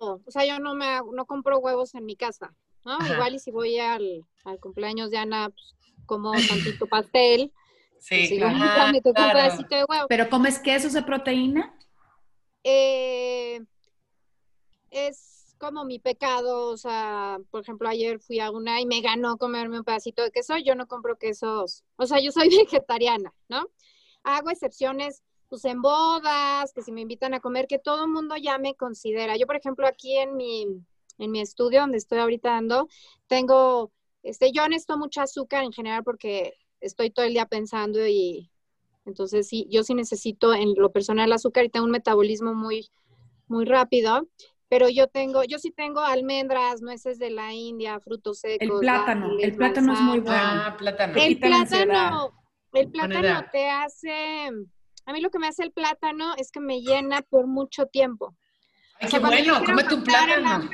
o sea, yo no me no compro huevos en mi casa, ¿no? Igual y si voy al, al cumpleaños de Ana, pues, como tantito [LAUGHS] pastel. Sí, ¿Pero comes quesos de proteína? Eh, es como mi pecado, o sea, por ejemplo, ayer fui a una y me ganó comerme un pedacito de queso, yo no compro quesos, o sea, yo soy [LAUGHS] vegetariana, ¿no? Hago excepciones, pues en bodas, que si me invitan a comer, que todo el mundo ya me considera. Yo, por ejemplo, aquí en mi, en mi estudio, donde estoy ahorita dando, tengo, este, yo necesito mucho azúcar en general porque estoy todo el día pensando y entonces sí, yo sí necesito en lo personal azúcar y tengo un metabolismo muy, muy rápido, pero yo tengo, yo sí tengo almendras, nueces de la India, frutos secos. El plátano, el plátano es muy bueno. Ah, plátano. El plátano, El plátano te hace, a mí lo que me hace el plátano es que me llena por mucho tiempo. Ay, qué bueno, cómete un plátano.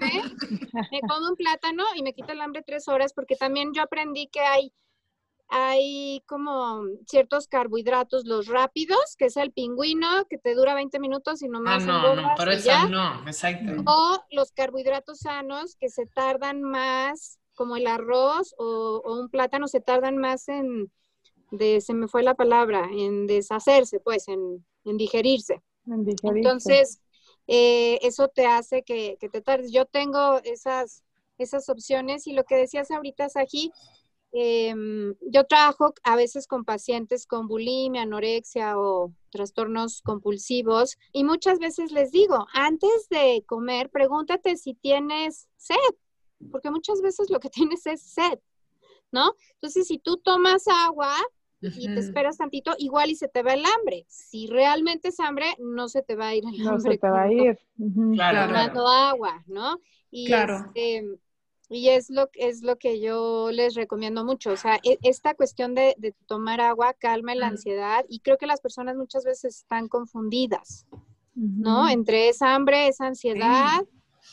me como un plátano y me quita el hambre tres horas porque también yo aprendí que hay, hay como ciertos carbohidratos, los rápidos, que es el pingüino, que te dura 20 minutos y nomás ah, no, no, pero eso no, exacto. O los carbohidratos sanos que se tardan más, como el arroz o, o un plátano, se tardan más en, de, se me fue la palabra, en deshacerse, pues, en, en digerirse. En digerirse. Entonces, eh, eso te hace que, te tardes. Yo tengo esas, esas opciones y lo que decías ahorita, Saji, em, yo trabajo a veces con pacientes con bulimia, anorexia o trastornos compulsivos y muchas veces les digo, antes de comer, pregúntate si tienes sed, porque muchas veces lo que [LAUGHS] tienes es sed, ¿no? Entonces, si tú tomas agua, y te esperas tantito, igual y se te va el hambre. Si realmente es hambre, no se te va a ir el hambre. No se te va a ir. Tomando agua, ¿no? Y claro. Este, y es lo, es lo que yo les recomiendo mucho. O sea, e, esta cuestión de, tomar agua calma la ansiedad y creo que las personas muchas veces están confundidas, ¿no? Entre esa hambre, esa ansiedad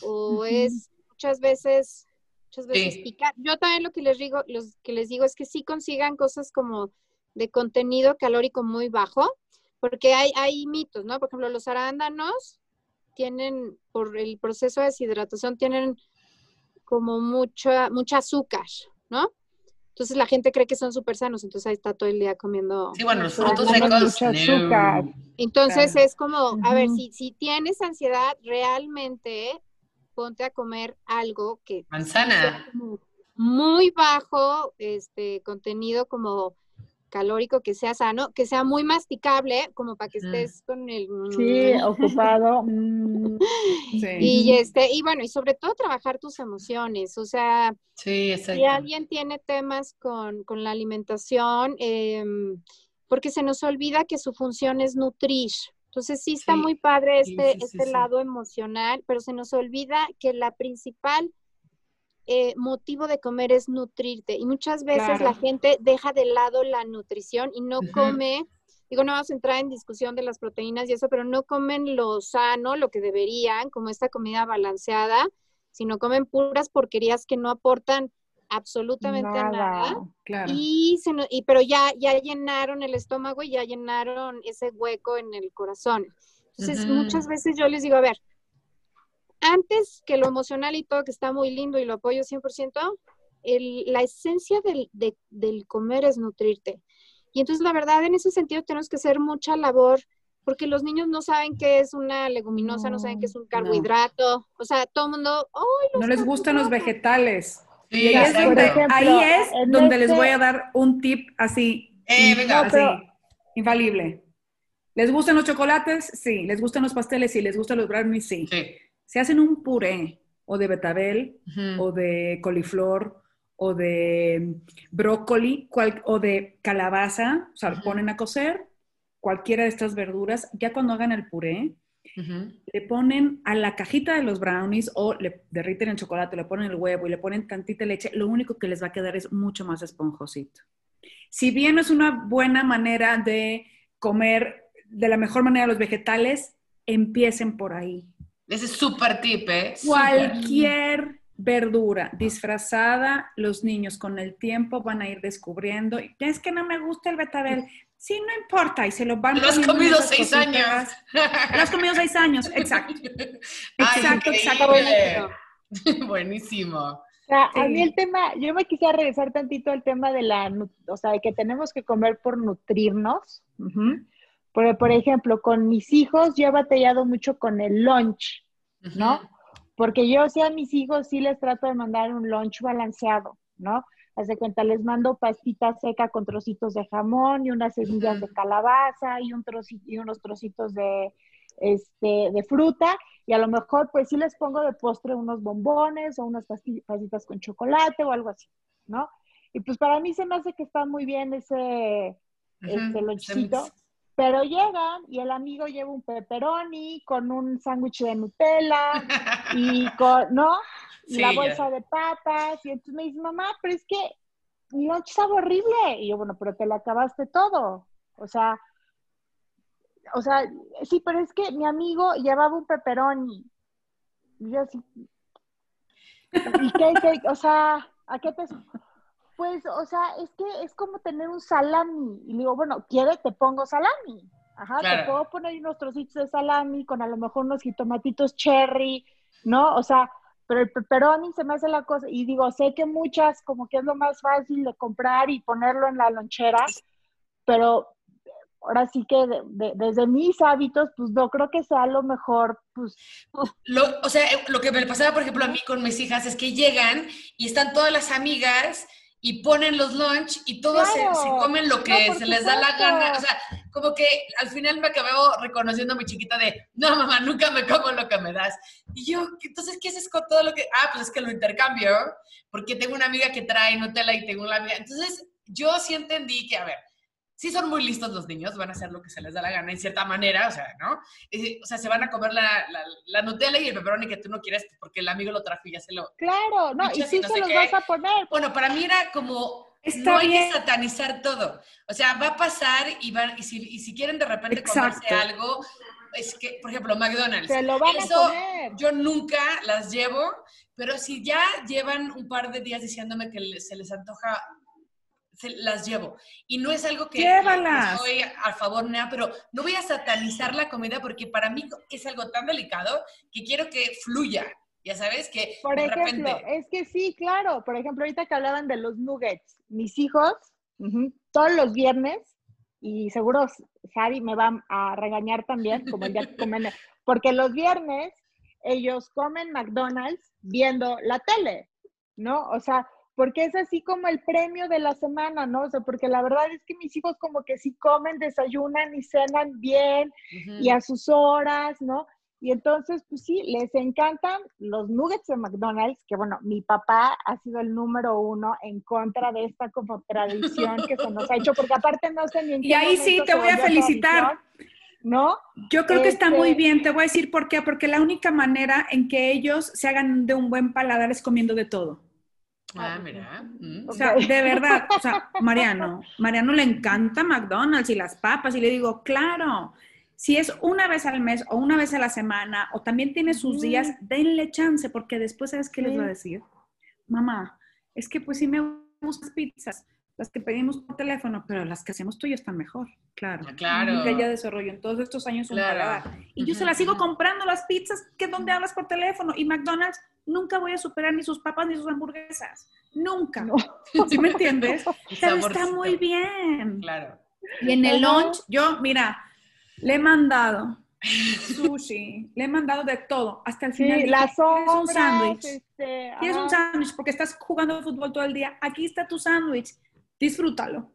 o es muchas veces muchas veces picar. Yo también lo que les digo, los que les digo es que sí consigan cosas como de contenido calórico muy bajo, porque hay, hay mitos, ¿no? Por ejemplo, los arándanos tienen, por el proceso de deshidratación, tienen como mucha, mucha azúcar, ¿no? Entonces la gente cree que son súper sanos, entonces ahí está todo el día comiendo. Sí, bueno, los frutos secos. azúcar. Entonces es como, a ver, si, si tienes ansiedad, realmente ponte a comer algo que... Manzana. Muy bajo, este, contenido como calórico, que sea sano, que sea muy masticable, como para que mm. estés con el... Sí, ocupado. [LAUGHS] Mm. Y, este, y bueno, y sobre todo trabajar tus emociones, o sea, si alguien tiene temas con, con la alimentación, em, porque se nos olvida que su función es nutrir. Entonces sí está muy padre este, este lado emocional, pero se nos olvida que la principal eh, motivo de comer es nutrirte. Y muchas veces la gente deja de lado la nutrición y no come, digo, no vamos a entrar en discusión de las proteínas y eso, pero no comen lo sano, lo que deberían, como esta comida balanceada, sino comen puras porquerías que no aportan absolutamente nada. Y, se, y pero ya, ya llenaron el estómago y ya llenaron ese hueco en el corazón. Entonces, muchas veces yo les digo, a ver, antes que lo emocional y todo, que está muy lindo y lo apoyo 100%, el, la esencia del, del comer es nutrirte. Y entonces, la verdad, en ese sentido tenemos que hacer mucha labor porque los niños no saben qué es una leguminosa, no, saben qué es un carbohidrato. O sea, todo el mundo, no les gustan los vegetales. y ahí es donde, les voy a dar un tip así, eh, infalible. ¿Les gustan los chocolates? Sí. ¿Les gustan los pasteles? Sí. ¿Les gustan los brownies? Sí. sí se hacen un puré o de betabel o de coliflor o de brócoli o de calabaza, o sea, lo ponen a cocer cualquiera de estas verduras, ya cuando hagan el puré, le ponen a la cajita de los brownies o le derriten el chocolate, le ponen el huevo y le ponen tantita leche, lo único que les va a quedar es mucho más esponjosito. Si bien es una buena manera de comer de la mejor manera los vegetales, empiecen por ahí. Ese es súper tip, ¿eh? Cualquier verdura disfrazada, los niños con el tiempo van a ir descubriendo. Es que no me gusta el betabel. Sí, no importa, y se lo van Lo has comido seis años. Lo has comido seis años, exacto. [LAUGHS] Exacto, exacto. [LAUGHS] Buenísimo. A mí el tema, yo me quisiera regresar tantito al tema de la, o sea, de que tenemos que comer por nutrirnos. Porque, por ejemplo, con mis hijos yo he batallado mucho con el lunch, ¿no? Porque yo, sí, a mis hijos sí les trato de mandar un lunch balanceado, ¿no? Hace cuenta, les mando pastita seca con trocitos de jamón y unas semillas de calabaza y, un trocito, y unos trocitos de, este, de fruta. Y a lo mejor, pues sí les pongo de postre unos bombones o unas pastitas con chocolate o algo así, ¿no? Y pues para mí se me hace que está muy bien ese, ese lunchcito. Pero llegan y el amigo lleva un pepperoni con un sándwich de Nutella [LAUGHS] y con, ¿no? Y la bolsa de papas. Y entonces me dice, mamá, pero es que mi lunch estaba horrible. Y yo, bueno, pero te lo acabaste todo. O sea, o sea, sí, pero es que mi amigo llevaba un pepperoni. Y yo así, ¿y qué, qué? O sea, ¿a qué te...? Pues, o sea, es que es como tener un salami. Y le digo, bueno, ¿quiere? Te pongo salami. Ajá, te Claro. puedo poner unos trocitos de salami con a lo mejor unos jitomatitos cherry, ¿no? O sea, pero el pepperoni se me hace la cosa. Y digo, sé que muchas, como que es lo más fácil de comprar y ponerlo en la lonchera, pero ahora sí que de- de- desde mis hábitos, pues no creo que sea lo mejor, pues, Lo- o sea, eh, lo que me pasaba, por ejemplo, a mí con mis hijas es que llegan y están todas las amigas y ponen los lunch y todos se- Claro. se, comen lo que No, se les da la gana. O sea, como que al final me acabé reconociendo a mi chiquita de, no, mamá, nunca me como lo que me das. Y yo, entonces, ¿qué haces con todo lo que...? Ah, pues es que lo intercambio, porque tengo una amiga que trae Nutella y tengo una amiga... Entonces, yo sí entendí que, a ver, sí son muy listos los niños, van a hacer lo que se les da la gana en cierta manera, o sea, ¿no? Eh, o sea, se van a comer la, la, la Nutella y el pepperoni que tú no quieres porque el amigo lo trajo y ya se lo... claro, no, y tú no se los qué. vas a poner. Bueno, para mí era como... Está no hay bien. que satanizar todo. O sea, va a pasar y, van, y, si, y si quieren de repente Exacto. comerse algo, es que, por ejemplo, McDonald's. Se lo van Eso a comer. yo nunca las llevo, pero si ya llevan un par de días diciéndome que se les antoja, se las llevo. Y no es algo que Llévalas. estoy a favor, nada, pero no voy a satanizar la comida porque para mí es algo tan delicado que quiero que fluya. Ya sabes, que Por de ejemplo, repente... es que sí, claro. Por ejemplo, ahorita que hablaban de los nuggets, mis hijos, ujú, todos los viernes, y seguro Sari me va a regañar también, como el día que comen, porque los viernes ellos comen McDonald's viendo la tele, ¿no? O sea, porque es así como el premio de la semana, ¿no? O sea, porque la verdad es que mis hijos como que sí comen, desayunan y cenan bien, y a sus horas, ¿no? Y entonces, pues sí, les encantan los nuggets de McDonald's, que bueno, mi papá ha sido el número uno en contra de esta como tradición que se nos ha hecho, porque aparte no sé ni en [LAUGHS] Y qué ahí sí te voy a felicitar. ¿no? Yo creo que está Este- muy bien, te voy a decir por qué, porque la única manera en que ellos se hagan de un buen paladar es comiendo de todo. Ah, mira. Mm. O sea, de verdad, o sea, Mariano, Mariano le encanta McDonald's y las papas y le digo, claro, si es una vez al mes o una vez a la semana o también tiene sus días, denle chance porque después, ¿sabes qué les va a decir? Mamá, es que pues sí me gustan las pizzas, las que pedimos por teléfono, pero las que hacemos tú ya están mejor, claro. Ah, claro. Ella desarrolló en todos estos años un Claro. paladar. Y yo se las sigo comprando las pizzas que donde hablas por teléfono. Y McDonald's nunca voy a superar ni sus papas ni sus hamburguesas. Nunca. No. [LAUGHS] ¿Sí me entiendes? [LAUGHS] Pero está muy bien. Claro. Y en el lunch, yo, mira, le he mandado [LAUGHS] sushi, le he mandado de todo. Hasta el final. Sí, las "¿Quieres un sándwich? este, ¿Quieres un sándwich? Porque estás jugando fútbol todo el día. Aquí está tu sándwich. Disfrútalo.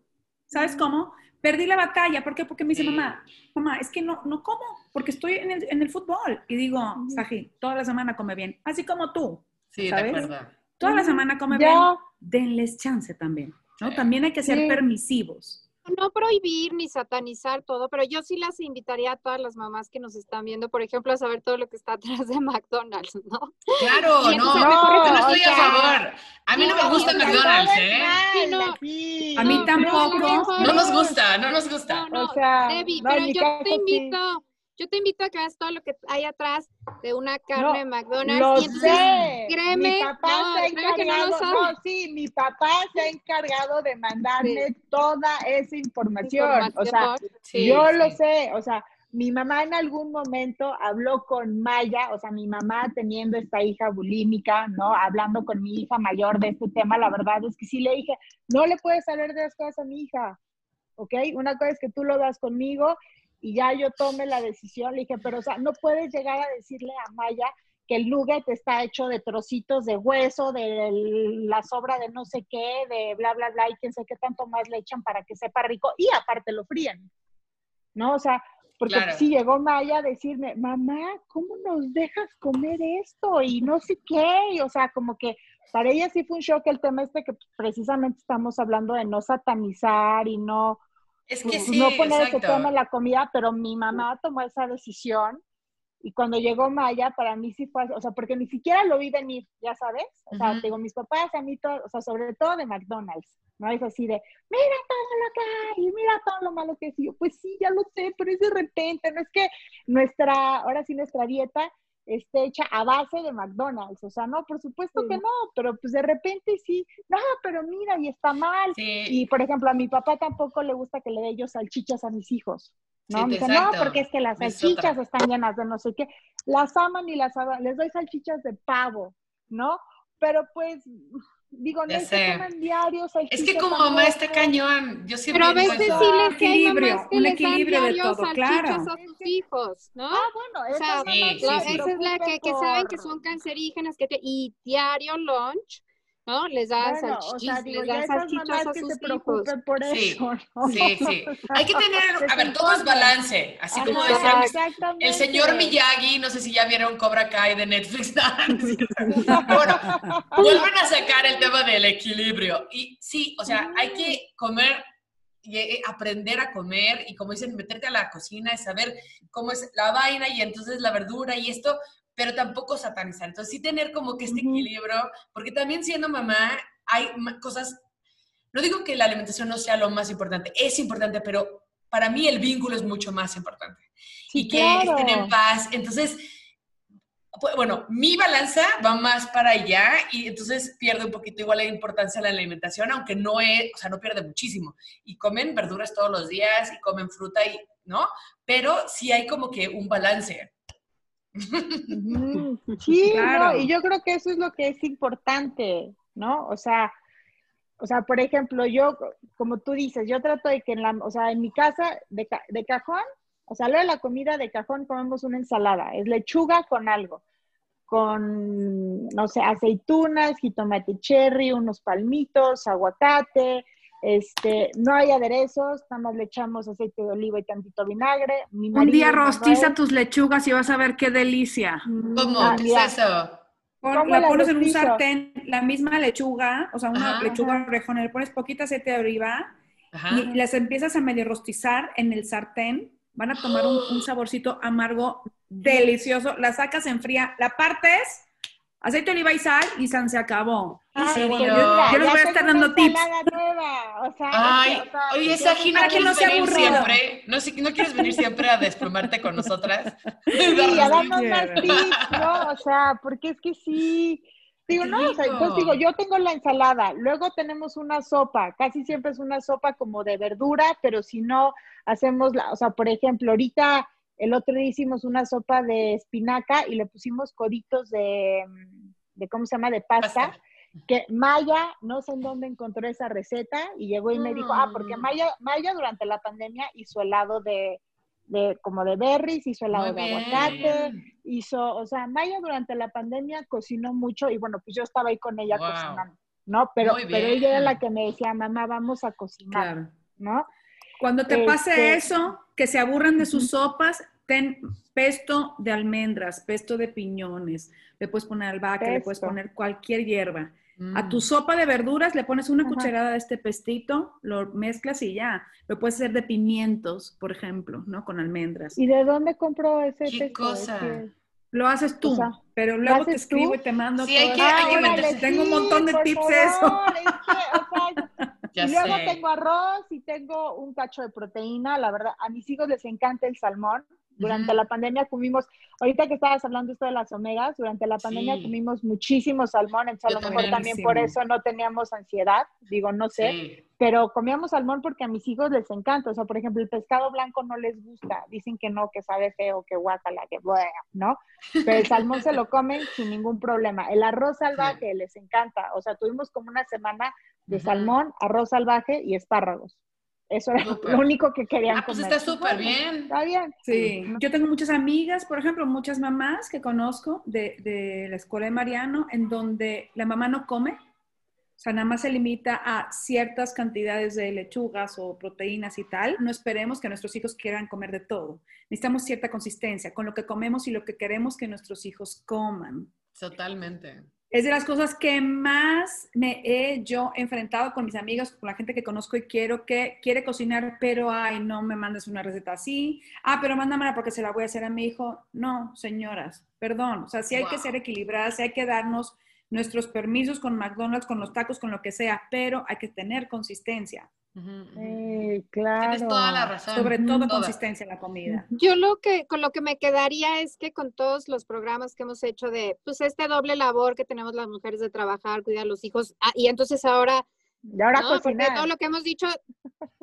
¿Sabes cómo? Perdí la batalla. ¿Por qué? Porque me dice, mamá, mamá, es que no, no como, porque estoy en el, en el fútbol. Y digo. Saji, toda la semana come bien. Así como tú. Sí, ¿Sabes? de acuerdo. Toda la semana come Ya. bien. Denles chance también. ¿no? Sí. También hay que ser Sí. permisivos. No prohibir ni satanizar todo, pero yo sí las invitaría a todas las mamás que nos están viendo, por ejemplo, a saber todo lo que está [LAUGHS] atrás de McDonald's, ¿no? Claro, Y no, entonces, yo no, no estoy a favor. A mí no me no, gusta no, McDonald's, ¿eh? Sí, no. A mí No, tampoco. No nos gusta, no nos gusta. No, no, O sea, Debbie, no, pero yo te sí. invito, yo te invito a que veas todo lo que hay atrás de una carne No, McDonald's. Lo y entonces, sé. créeme, mi papá no, se ha créeme que no lo encargado. No, sí, mi papá se ha encargado de mandarme toda esa información. O sea, Sí, yo sí. lo sé. O sea, mi mamá en algún momento habló con Maya, o sea, mi mamá teniendo esta hija bulímica, ¿no? Hablando con mi hija mayor de este tema, la verdad es que sí le dije, no le puedes saber de las cosas a mi hija, ¿ok? Una cosa es que tú lo veas conmigo y ya yo tome la decisión. Le dije, pero, o sea, no puedes llegar a decirle a Maya que el nugget está hecho de trocitos de hueso, de la sobra de no sé qué, de bla, bla, bla, y quién sé qué tanto más le echan para que sepa rico, y aparte lo fríen, ¿no? O sea, porque Claro. sí llegó Maya a decirme, mamá, ¿cómo nos dejas comer esto? Y no sé qué, y, o sea, como que para ella sí fue un shock el tema este que precisamente estamos hablando de no satanizar y no, Es que sí, no poner ese exacto. tema en la comida, pero mi mamá tomó esa decisión Y cuando llegó Maya, para mí sí fue, o sea, porque ni siquiera lo vi venir, ya sabes. O sea, digo, mis papás, a mí, todo, o sea, sobre todo de McDonald's, ¿no? Es así de, mira todo lo que hay, mira todo lo malo que es. Y yo, pues sí, ya lo sé, pero es de repente, no es que nuestra, ahora sí, nuestra dieta esté hecha a base de McDonald's. O sea, no, por supuesto Sí. que no, pero pues de repente sí, no, pero mira, y está mal. Sí. Y por ejemplo, a mi papá tampoco le gusta que le dé yo salchichas a mis hijos. ¿no? Sí, Me no, porque es que las salchichas están llenas de no sé qué. Las aman y las aman. Les doy salchichas de pavo, ¿no? Pero pues, digo, no es que coman diario Es que como mamá está cañón. Yo siempre Pero a veces sí les hay Equilibrio, mamás que un les dan equilibrio de diario todo, salchichas claro. a sus hijos, ¿no? Ah, bueno, O esas sea, Sí, sí, La- se sí. esa es la que, que saben que son cancerígenas que te- y diario lunch, ¿no? Les dan Bueno, o salchichas, sea, digo, les salchichas mamás a que sus se hijos. preocupen por Sí, eso, ¿no? Sí, sí. Hay que [LAUGHS] tener, a ver, todo es balance. Así como Ajá, decía mis- exactamente. el señor Miyagi, no sé si ya vieron Cobra Kai de Netflix. [LAUGHS] [LAUGHS] Bueno, vuelven a sacar el tema del equilibrio. Y sí, o sea, hay que comer y eh, aprender a comer y como dicen, meterte a la cocina y saber cómo es la vaina y entonces la verdura y esto, pero tampoco satanizar. Entonces sí tener como que este equilibrio, porque también siendo mamá hay cosas, no digo que la alimentación no sea lo más importante, es importante, pero para mí el vínculo es mucho más importante Sí, y que claro. estén en paz. Entonces, pues, bueno, mi balanza va más para allá y entonces pierde un poquito igual la importancia de la alimentación, aunque no es, o sea, no pierde muchísimo. Y comen verduras todos los días y comen fruta y, ¿no? Pero sí hay como que un balance. [LAUGHS] Sí, Claro. no, y yo creo que eso es lo que es importante, ¿no? O sea, o sea, por ejemplo, yo, como tú dices, yo trato de que en la, o sea, en mi casa de, ca- de cajón, o sea, lo de la comida de cajón comemos una ensalada, es lechuga con algo, con, no sé, aceitunas, jitomate cherry, unos palmitos, aguacate, este, no hay aderezos, nada más le echamos aceite de oliva y tantito vinagre. Mi Un día rostiza tus lechugas y vas a ver qué delicia. ¿Cómo? Ah, ¿Qué es eso? Pon- ¿Cómo la la pones en un sartén, la misma lechuga, o sea, una Ajá. lechuga orejona, le pones poquito aceite de oliva Ajá. y las empiezas a medio rostizar en el sartén. Van a tomar un, un saborcito amargo [GASPS] delicioso. La sacas en fría, la partes, aceite de oliva y sal y san se acabó. Pues Yo- mira, yo les voy a estar dando tips. nueva, o sea, Ay, o sea, oye, no Gina, Para que no ¿quieres venir aburrido. siempre? ¿No, sé- ¿No quieres venir siempre a desplumarte con nosotras? [LAUGHS] Sí, a darnos quiero. más tips, ¿no? O sea, porque es que sí. Digo, no, o sea, entonces digo, yo tengo la ensalada, luego tenemos una sopa, casi siempre es una sopa como de verdura, pero si no, hacemos la, o sea, por ejemplo, ahorita el otro día hicimos una sopa de espinaca y le pusimos coditos de, de ¿cómo se llama? De pasta. Pasta. que Maya, no sé en dónde encontró esa receta y llegó y me dijo, ah, porque Mm. Maya, Maya durante la pandemia hizo helado de, de como de berries, hizo helado Muy de bien. aguacate, hizo, o sea, Maya durante la pandemia cocinó mucho y bueno, pues yo estaba ahí con ella Wow. cocinando, ¿no? Pero, pero ella era la que me decía, mamá, vamos a cocinar, Claro. ¿no? Cuando te pase Este- eso, que se aburran de sus sopas, ten pesto de almendras, pesto de piñones, le puedes poner albahaca, le puedes Pesto. poner cualquier hierba. A Mm. tu sopa de verduras le pones una Ajá. cucharada de este pestito, lo mezclas y ya. Lo puedes hacer de pimientos, por ejemplo, ¿no? Con almendras. ¿Y de dónde compró ese ¿Qué pesto? Es cosa? Lo haces tú, O sea, pero luego te tú? escribo y te mando Sí, hay que- hay que Órale, meterse. Tengo un montón de tips de eso. favor, es que, o sea, Ya y luego sé. tengo arroz y tengo un cacho de proteína. La verdad, a mis hijos les encanta el salmón. Durante la pandemia comimos, ahorita que estabas hablando esto de las omegas, durante la pandemia Sí. comimos muchísimo salmón, entonces a lo mejor también. por eso no teníamos ansiedad, digo, no sé, Sí. pero comíamos salmón porque a mis hijos les encanta, o sea, por ejemplo, el pescado blanco no les gusta, dicen que no, que sabe feo, que guacala, que bueno, ¿no? Pero el salmón se lo [LAUGHS] comen sin ningún problema. El arroz salvaje les encanta, o sea, tuvimos como una semana de salmón, arroz salvaje y espárragos. Eso era lo único que querían Ah, pues comer. está súper bien. Está bien. Sí, yo tengo muchas amigas, por ejemplo, muchas mamás que conozco de, de la escuela de Mariano, en donde la mamá no come, o sea, nada más se limita a ciertas cantidades de lechugas o proteínas y tal. No esperemos que nuestros hijos quieran comer de todo. Necesitamos cierta consistencia con lo que comemos y lo que queremos que nuestros hijos coman. Totalmente. Es de las cosas que más me he yo enfrentado con mis amigos, con la gente que conozco y quiero que quiere cocinar, pero ay, no me mandes una receta así. Ah, pero mándamela porque se la voy a hacer a mi hijo. No, señoras, perdón. O sea, sí hay que ser equilibradas, sí hay que darnos nuestros permisos con McDonald's, con los tacos, con lo que sea, pero hay que tener consistencia. Claro. Tienes toda la razón. Sobre todo Toda. consistencia en la comida. Yo lo que, con lo que me quedaría es que con todos los programas que hemos hecho de, pues, este doble labor que tenemos las mujeres de trabajar, cuidar a los hijos, ah, y entonces ahora, Y ahora ¿no? Porque cocinar. todo lo que hemos dicho,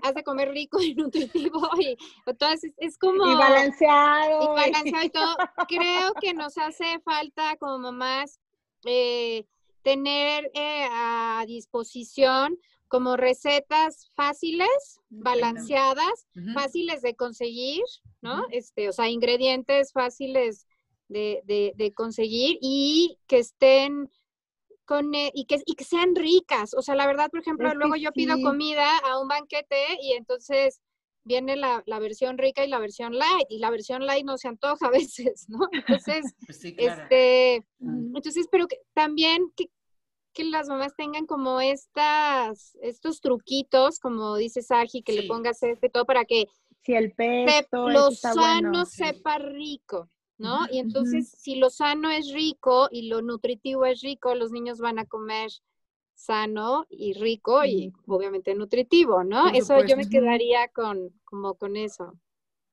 has de comer rico y [LAUGHS] nutritivo, y entonces es, es como... Y balanceado. y balanceado y todo. [LAUGHS] Creo que nos hace falta como mamás eh, tener eh, a disposición como recetas fáciles, balanceadas, fáciles de conseguir, ¿no? Este, o sea, ingredientes fáciles de, de- de conseguir y que estén con, eh, y, que, y que sean ricas. O sea, la verdad, por ejemplo, Es luego yo pido comida a un banquete y entonces viene la, la versión rica y la versión light, y la versión light no se antoja a veces, ¿no? [LAUGHS] Entonces, Pues sí, claro. este, entonces, pero que también que, que las mamás tengan como estas, estos truquitos, como dice Saji, que Sí. le pongas este todo para que Si el se- pesto, lo sano bueno. sepa rico, ¿no? Y entonces, si lo sano es rico y lo nutritivo es rico, los niños van a comer sano y rico y obviamente nutritivo, ¿no? Por Eso yo me quedaría con, como con eso.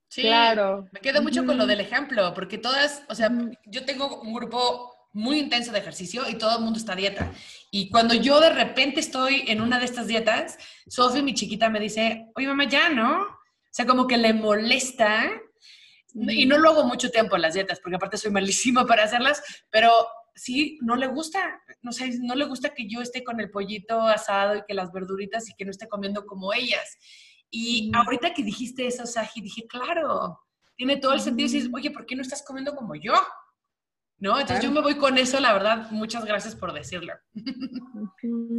Sí, Claro. Me quedo mucho con lo del ejemplo, porque todas, o sea, yo tengo un grupo muy intenso de ejercicio y todo el mundo está a dieta. Y cuando yo de repente estoy en una de estas dietas, Sofi, mi chiquita, me dice, oye, mamá, ya, ¿no? O sea, como que le molesta. Y no lo hago mucho tiempo en las dietas, porque aparte soy malísima [LAUGHS] para hacerlas, pero sí, no le gusta. No sé, no le gusta que yo esté con el pollito asado y que las verduritas y que no esté comiendo como ellas. Y ahorita que dijiste eso, Saji, dije, claro, tiene todo el sentido. Y dices, oye, ¿por qué no estás comiendo como yo? ¿No? Entonces yo me voy con eso, la verdad, muchas gracias por decirlo.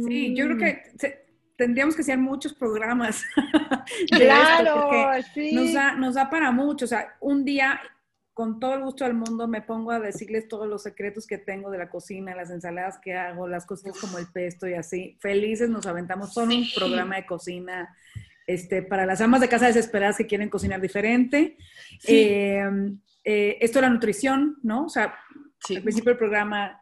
Sí, yo creo que se- tendríamos que hacer muchos programas. [LAUGHS] esto, Claro, porque sí. nos da, nos da para mucho. O sea, un día, con todo el gusto del mundo, me pongo a decirles todos los secretos que tengo de la cocina, las ensaladas que hago, las cosas como el pesto y así. Felices nos aventamos solo un Sí. programa de cocina este, para las amas de casa desesperadas que quieren cocinar diferente. Sí. Eh, eh, esto de la nutrición, ¿no? O sea, Sí. al principio del programa,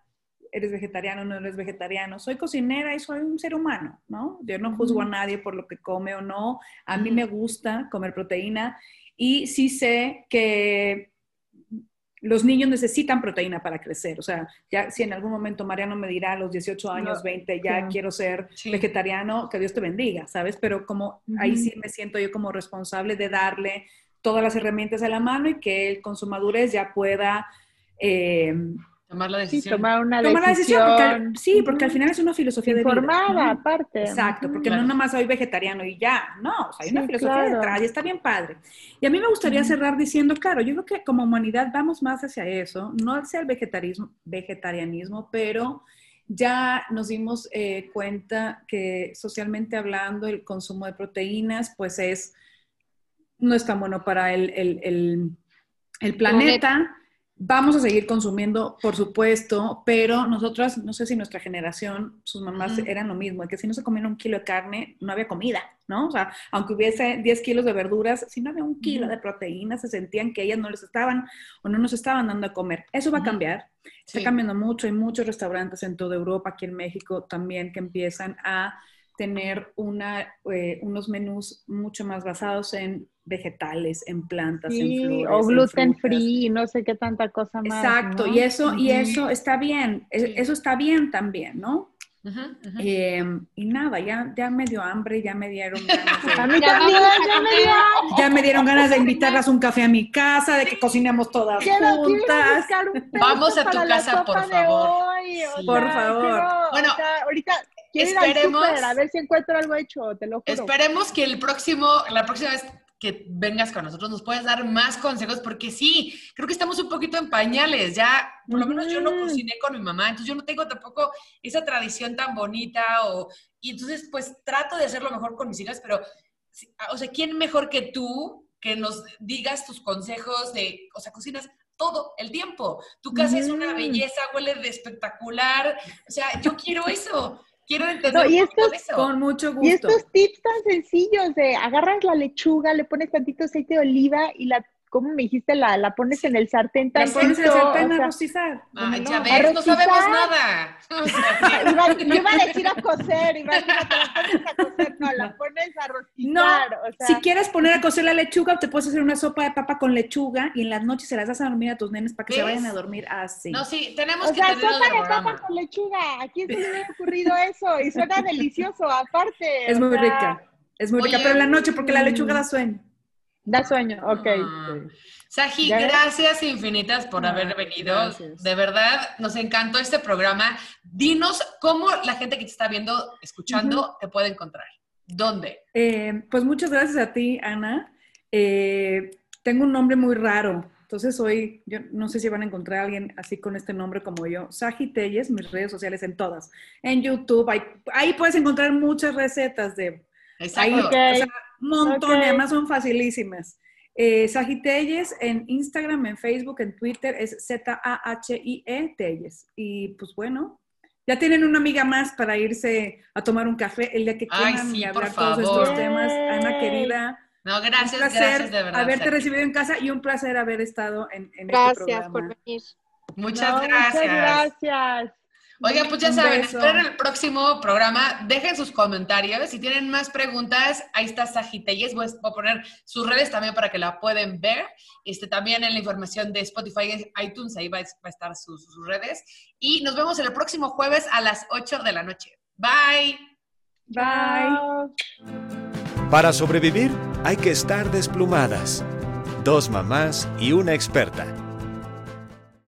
eres vegetariano, no eres vegetariano. Soy cocinera y soy un ser humano, ¿no? Yo no juzgo a nadie por lo que come o no. A mí me gusta comer proteína y sí sé que los niños necesitan proteína para crecer. O sea, ya si en algún momento Mariano me dirá a los 18 años, No, 20, ya quiero ser Sí. vegetariano, que Dios te bendiga, ¿sabes? Pero como ahí sí me siento yo como responsable de darle todas las herramientas a la mano y que él con su madurez ya pueda eh, Tomar la Sí, decisión. tomar una tomar la decisión. Porque sí, porque al final es una filosofía de vida. Informada, ¿no? aparte. Exacto, porque Claro. no nomás soy vegetariano y ya, no, o sea, hay una Sí, filosofía claro. detrás y está bien padre. Y a mí me gustaría cerrar diciendo, claro, yo creo que como humanidad vamos más hacia eso, no hacia el vegetarismo, vegetarianismo, pero ya nos dimos eh, cuenta que socialmente hablando el consumo de proteínas pues es, no es tan bueno para el, el- el- el planeta. Vamos a seguir consumiendo, por supuesto, pero nosotras, no sé si nuestra generación, sus mamás eran lo mismo, que si no se comían un kilo de carne, no había comida, ¿no? O sea, aunque hubiese 10 kilos de verduras, si no había un kilo de proteínas, se sentían que ellas no les estaban o no nos estaban dando a comer. Eso va a cambiar, está Sí. cambiando mucho, hay muchos restaurantes en toda Europa, aquí en México también, que empiezan a tener una, eh, unos menús mucho más basados en vegetales, en plantas, en Sí, flores. o en gluten free, no sé qué tanta cosa más. Exacto, ¿no? y eso, y eso está bien, e- Sí. eso está bien también, ¿no? Eh, y nada, ya, ya me dio hambre, ya me dieron ganas [LAUGHS] A de, mí Ya también, vamos a ya me comer. dio. ya me dieron ganas de invitarlas un café a mi casa, de que cocinemos todas Quiero, juntas. un Vamos a tu casa, por favor. hoy, o Sí. Por favor. quiero- o Bueno, sea, ahorita quiero ir al esperemos- súper a ver si encuentro algo hecho, te lo juro. Esperemos que el próximo, la próxima vez que vengas con nosotros nos puedas dar más consejos, porque sí, creo que estamos un poquito en pañales. Ya, por lo menos yo no cociné con mi mamá, entonces yo no tengo tampoco esa tradición tan bonita. O, y entonces, pues trato de hacerlo mejor con mis hijas, pero, sí, o sea, ¿quién mejor que tú que nos digas tus consejos de, o sea, cocinas todo el tiempo. Tu casa es una Mm. belleza, huele de espectacular. O sea, yo quiero eso. Quiero entender No, y estos eso. Con mucho gusto. Y estos tips tan sencillos de agarras la lechuga, le pones tantito aceite de oliva y la, ¿cómo me dijiste? La, la pones en el sartén La pones en el sartén o a rostizar. Ah, ¿cómo ya no? no sabemos nada. [LAUGHS] O sea, iba, yo iba a decir a coser, iba a decir, "No, te la pones a coser, no, la pones a No, rostizar. o sea, si quieres poner a cocer la lechuga, te puedes hacer una sopa de papa con lechuga y en las noches se las das a dormir a tus nenes para que se vayan a dormir así. No, sí, tenemos o que sea, sopa de papa con lechuga. ¿A quién se le hubiera ocurrido eso? Y suena delicioso, aparte. es muy sea, rica. Es muy rica, Oye, pero en la noche porque la mm. lechuga da sueño. Da sueño, ok. Ah. Saji, gracias infinitas por haber venido. gracias. De verdad, nos encantó este programa. Dinos cómo la gente que te está viendo, escuchando, te puede encontrar. ¿Dónde? Eh, pues muchas gracias a ti, Ana. Eh, tengo un nombre muy raro. Entonces hoy, yo no sé si van a encontrar a alguien así con este nombre como yo. Saji Telles, mis redes sociales en todas. En YouTube, ahí, ahí puedes encontrar muchas recetas de Ahí, Exacto. Ok. o sea, un montón, ok. y además son facilísimas. Eh, Saji Telles en Instagram, en Facebook, en Twitter es Z-A-H-I-E Telles. Y pues bueno, ya tienen una amiga más para irse a tomar un café el día que Ay, quieran sí, y por hablar todos favor. estos temas. Ana querida, No, un gracias, placer gracias de verdad. haberte Saji. recibido en casa y un placer haber estado en, en este Gracias programa. por venir. Muchas No, gracias. Muchas gracias. Oigan, pues ya saben, esperen el próximo programa. Dejen sus comentarios. Si tienen más preguntas, ahí está Sagitelles. Voy a poner sus redes también para que la pueden ver. Este, también en la información de Spotify, iTunes, ahí va a estar sus, sus redes. Y nos vemos el próximo jueves a las 8 de la noche. Bye. Bye. Para sobrevivir hay que estar desplumadas. Dos mamás y una experta.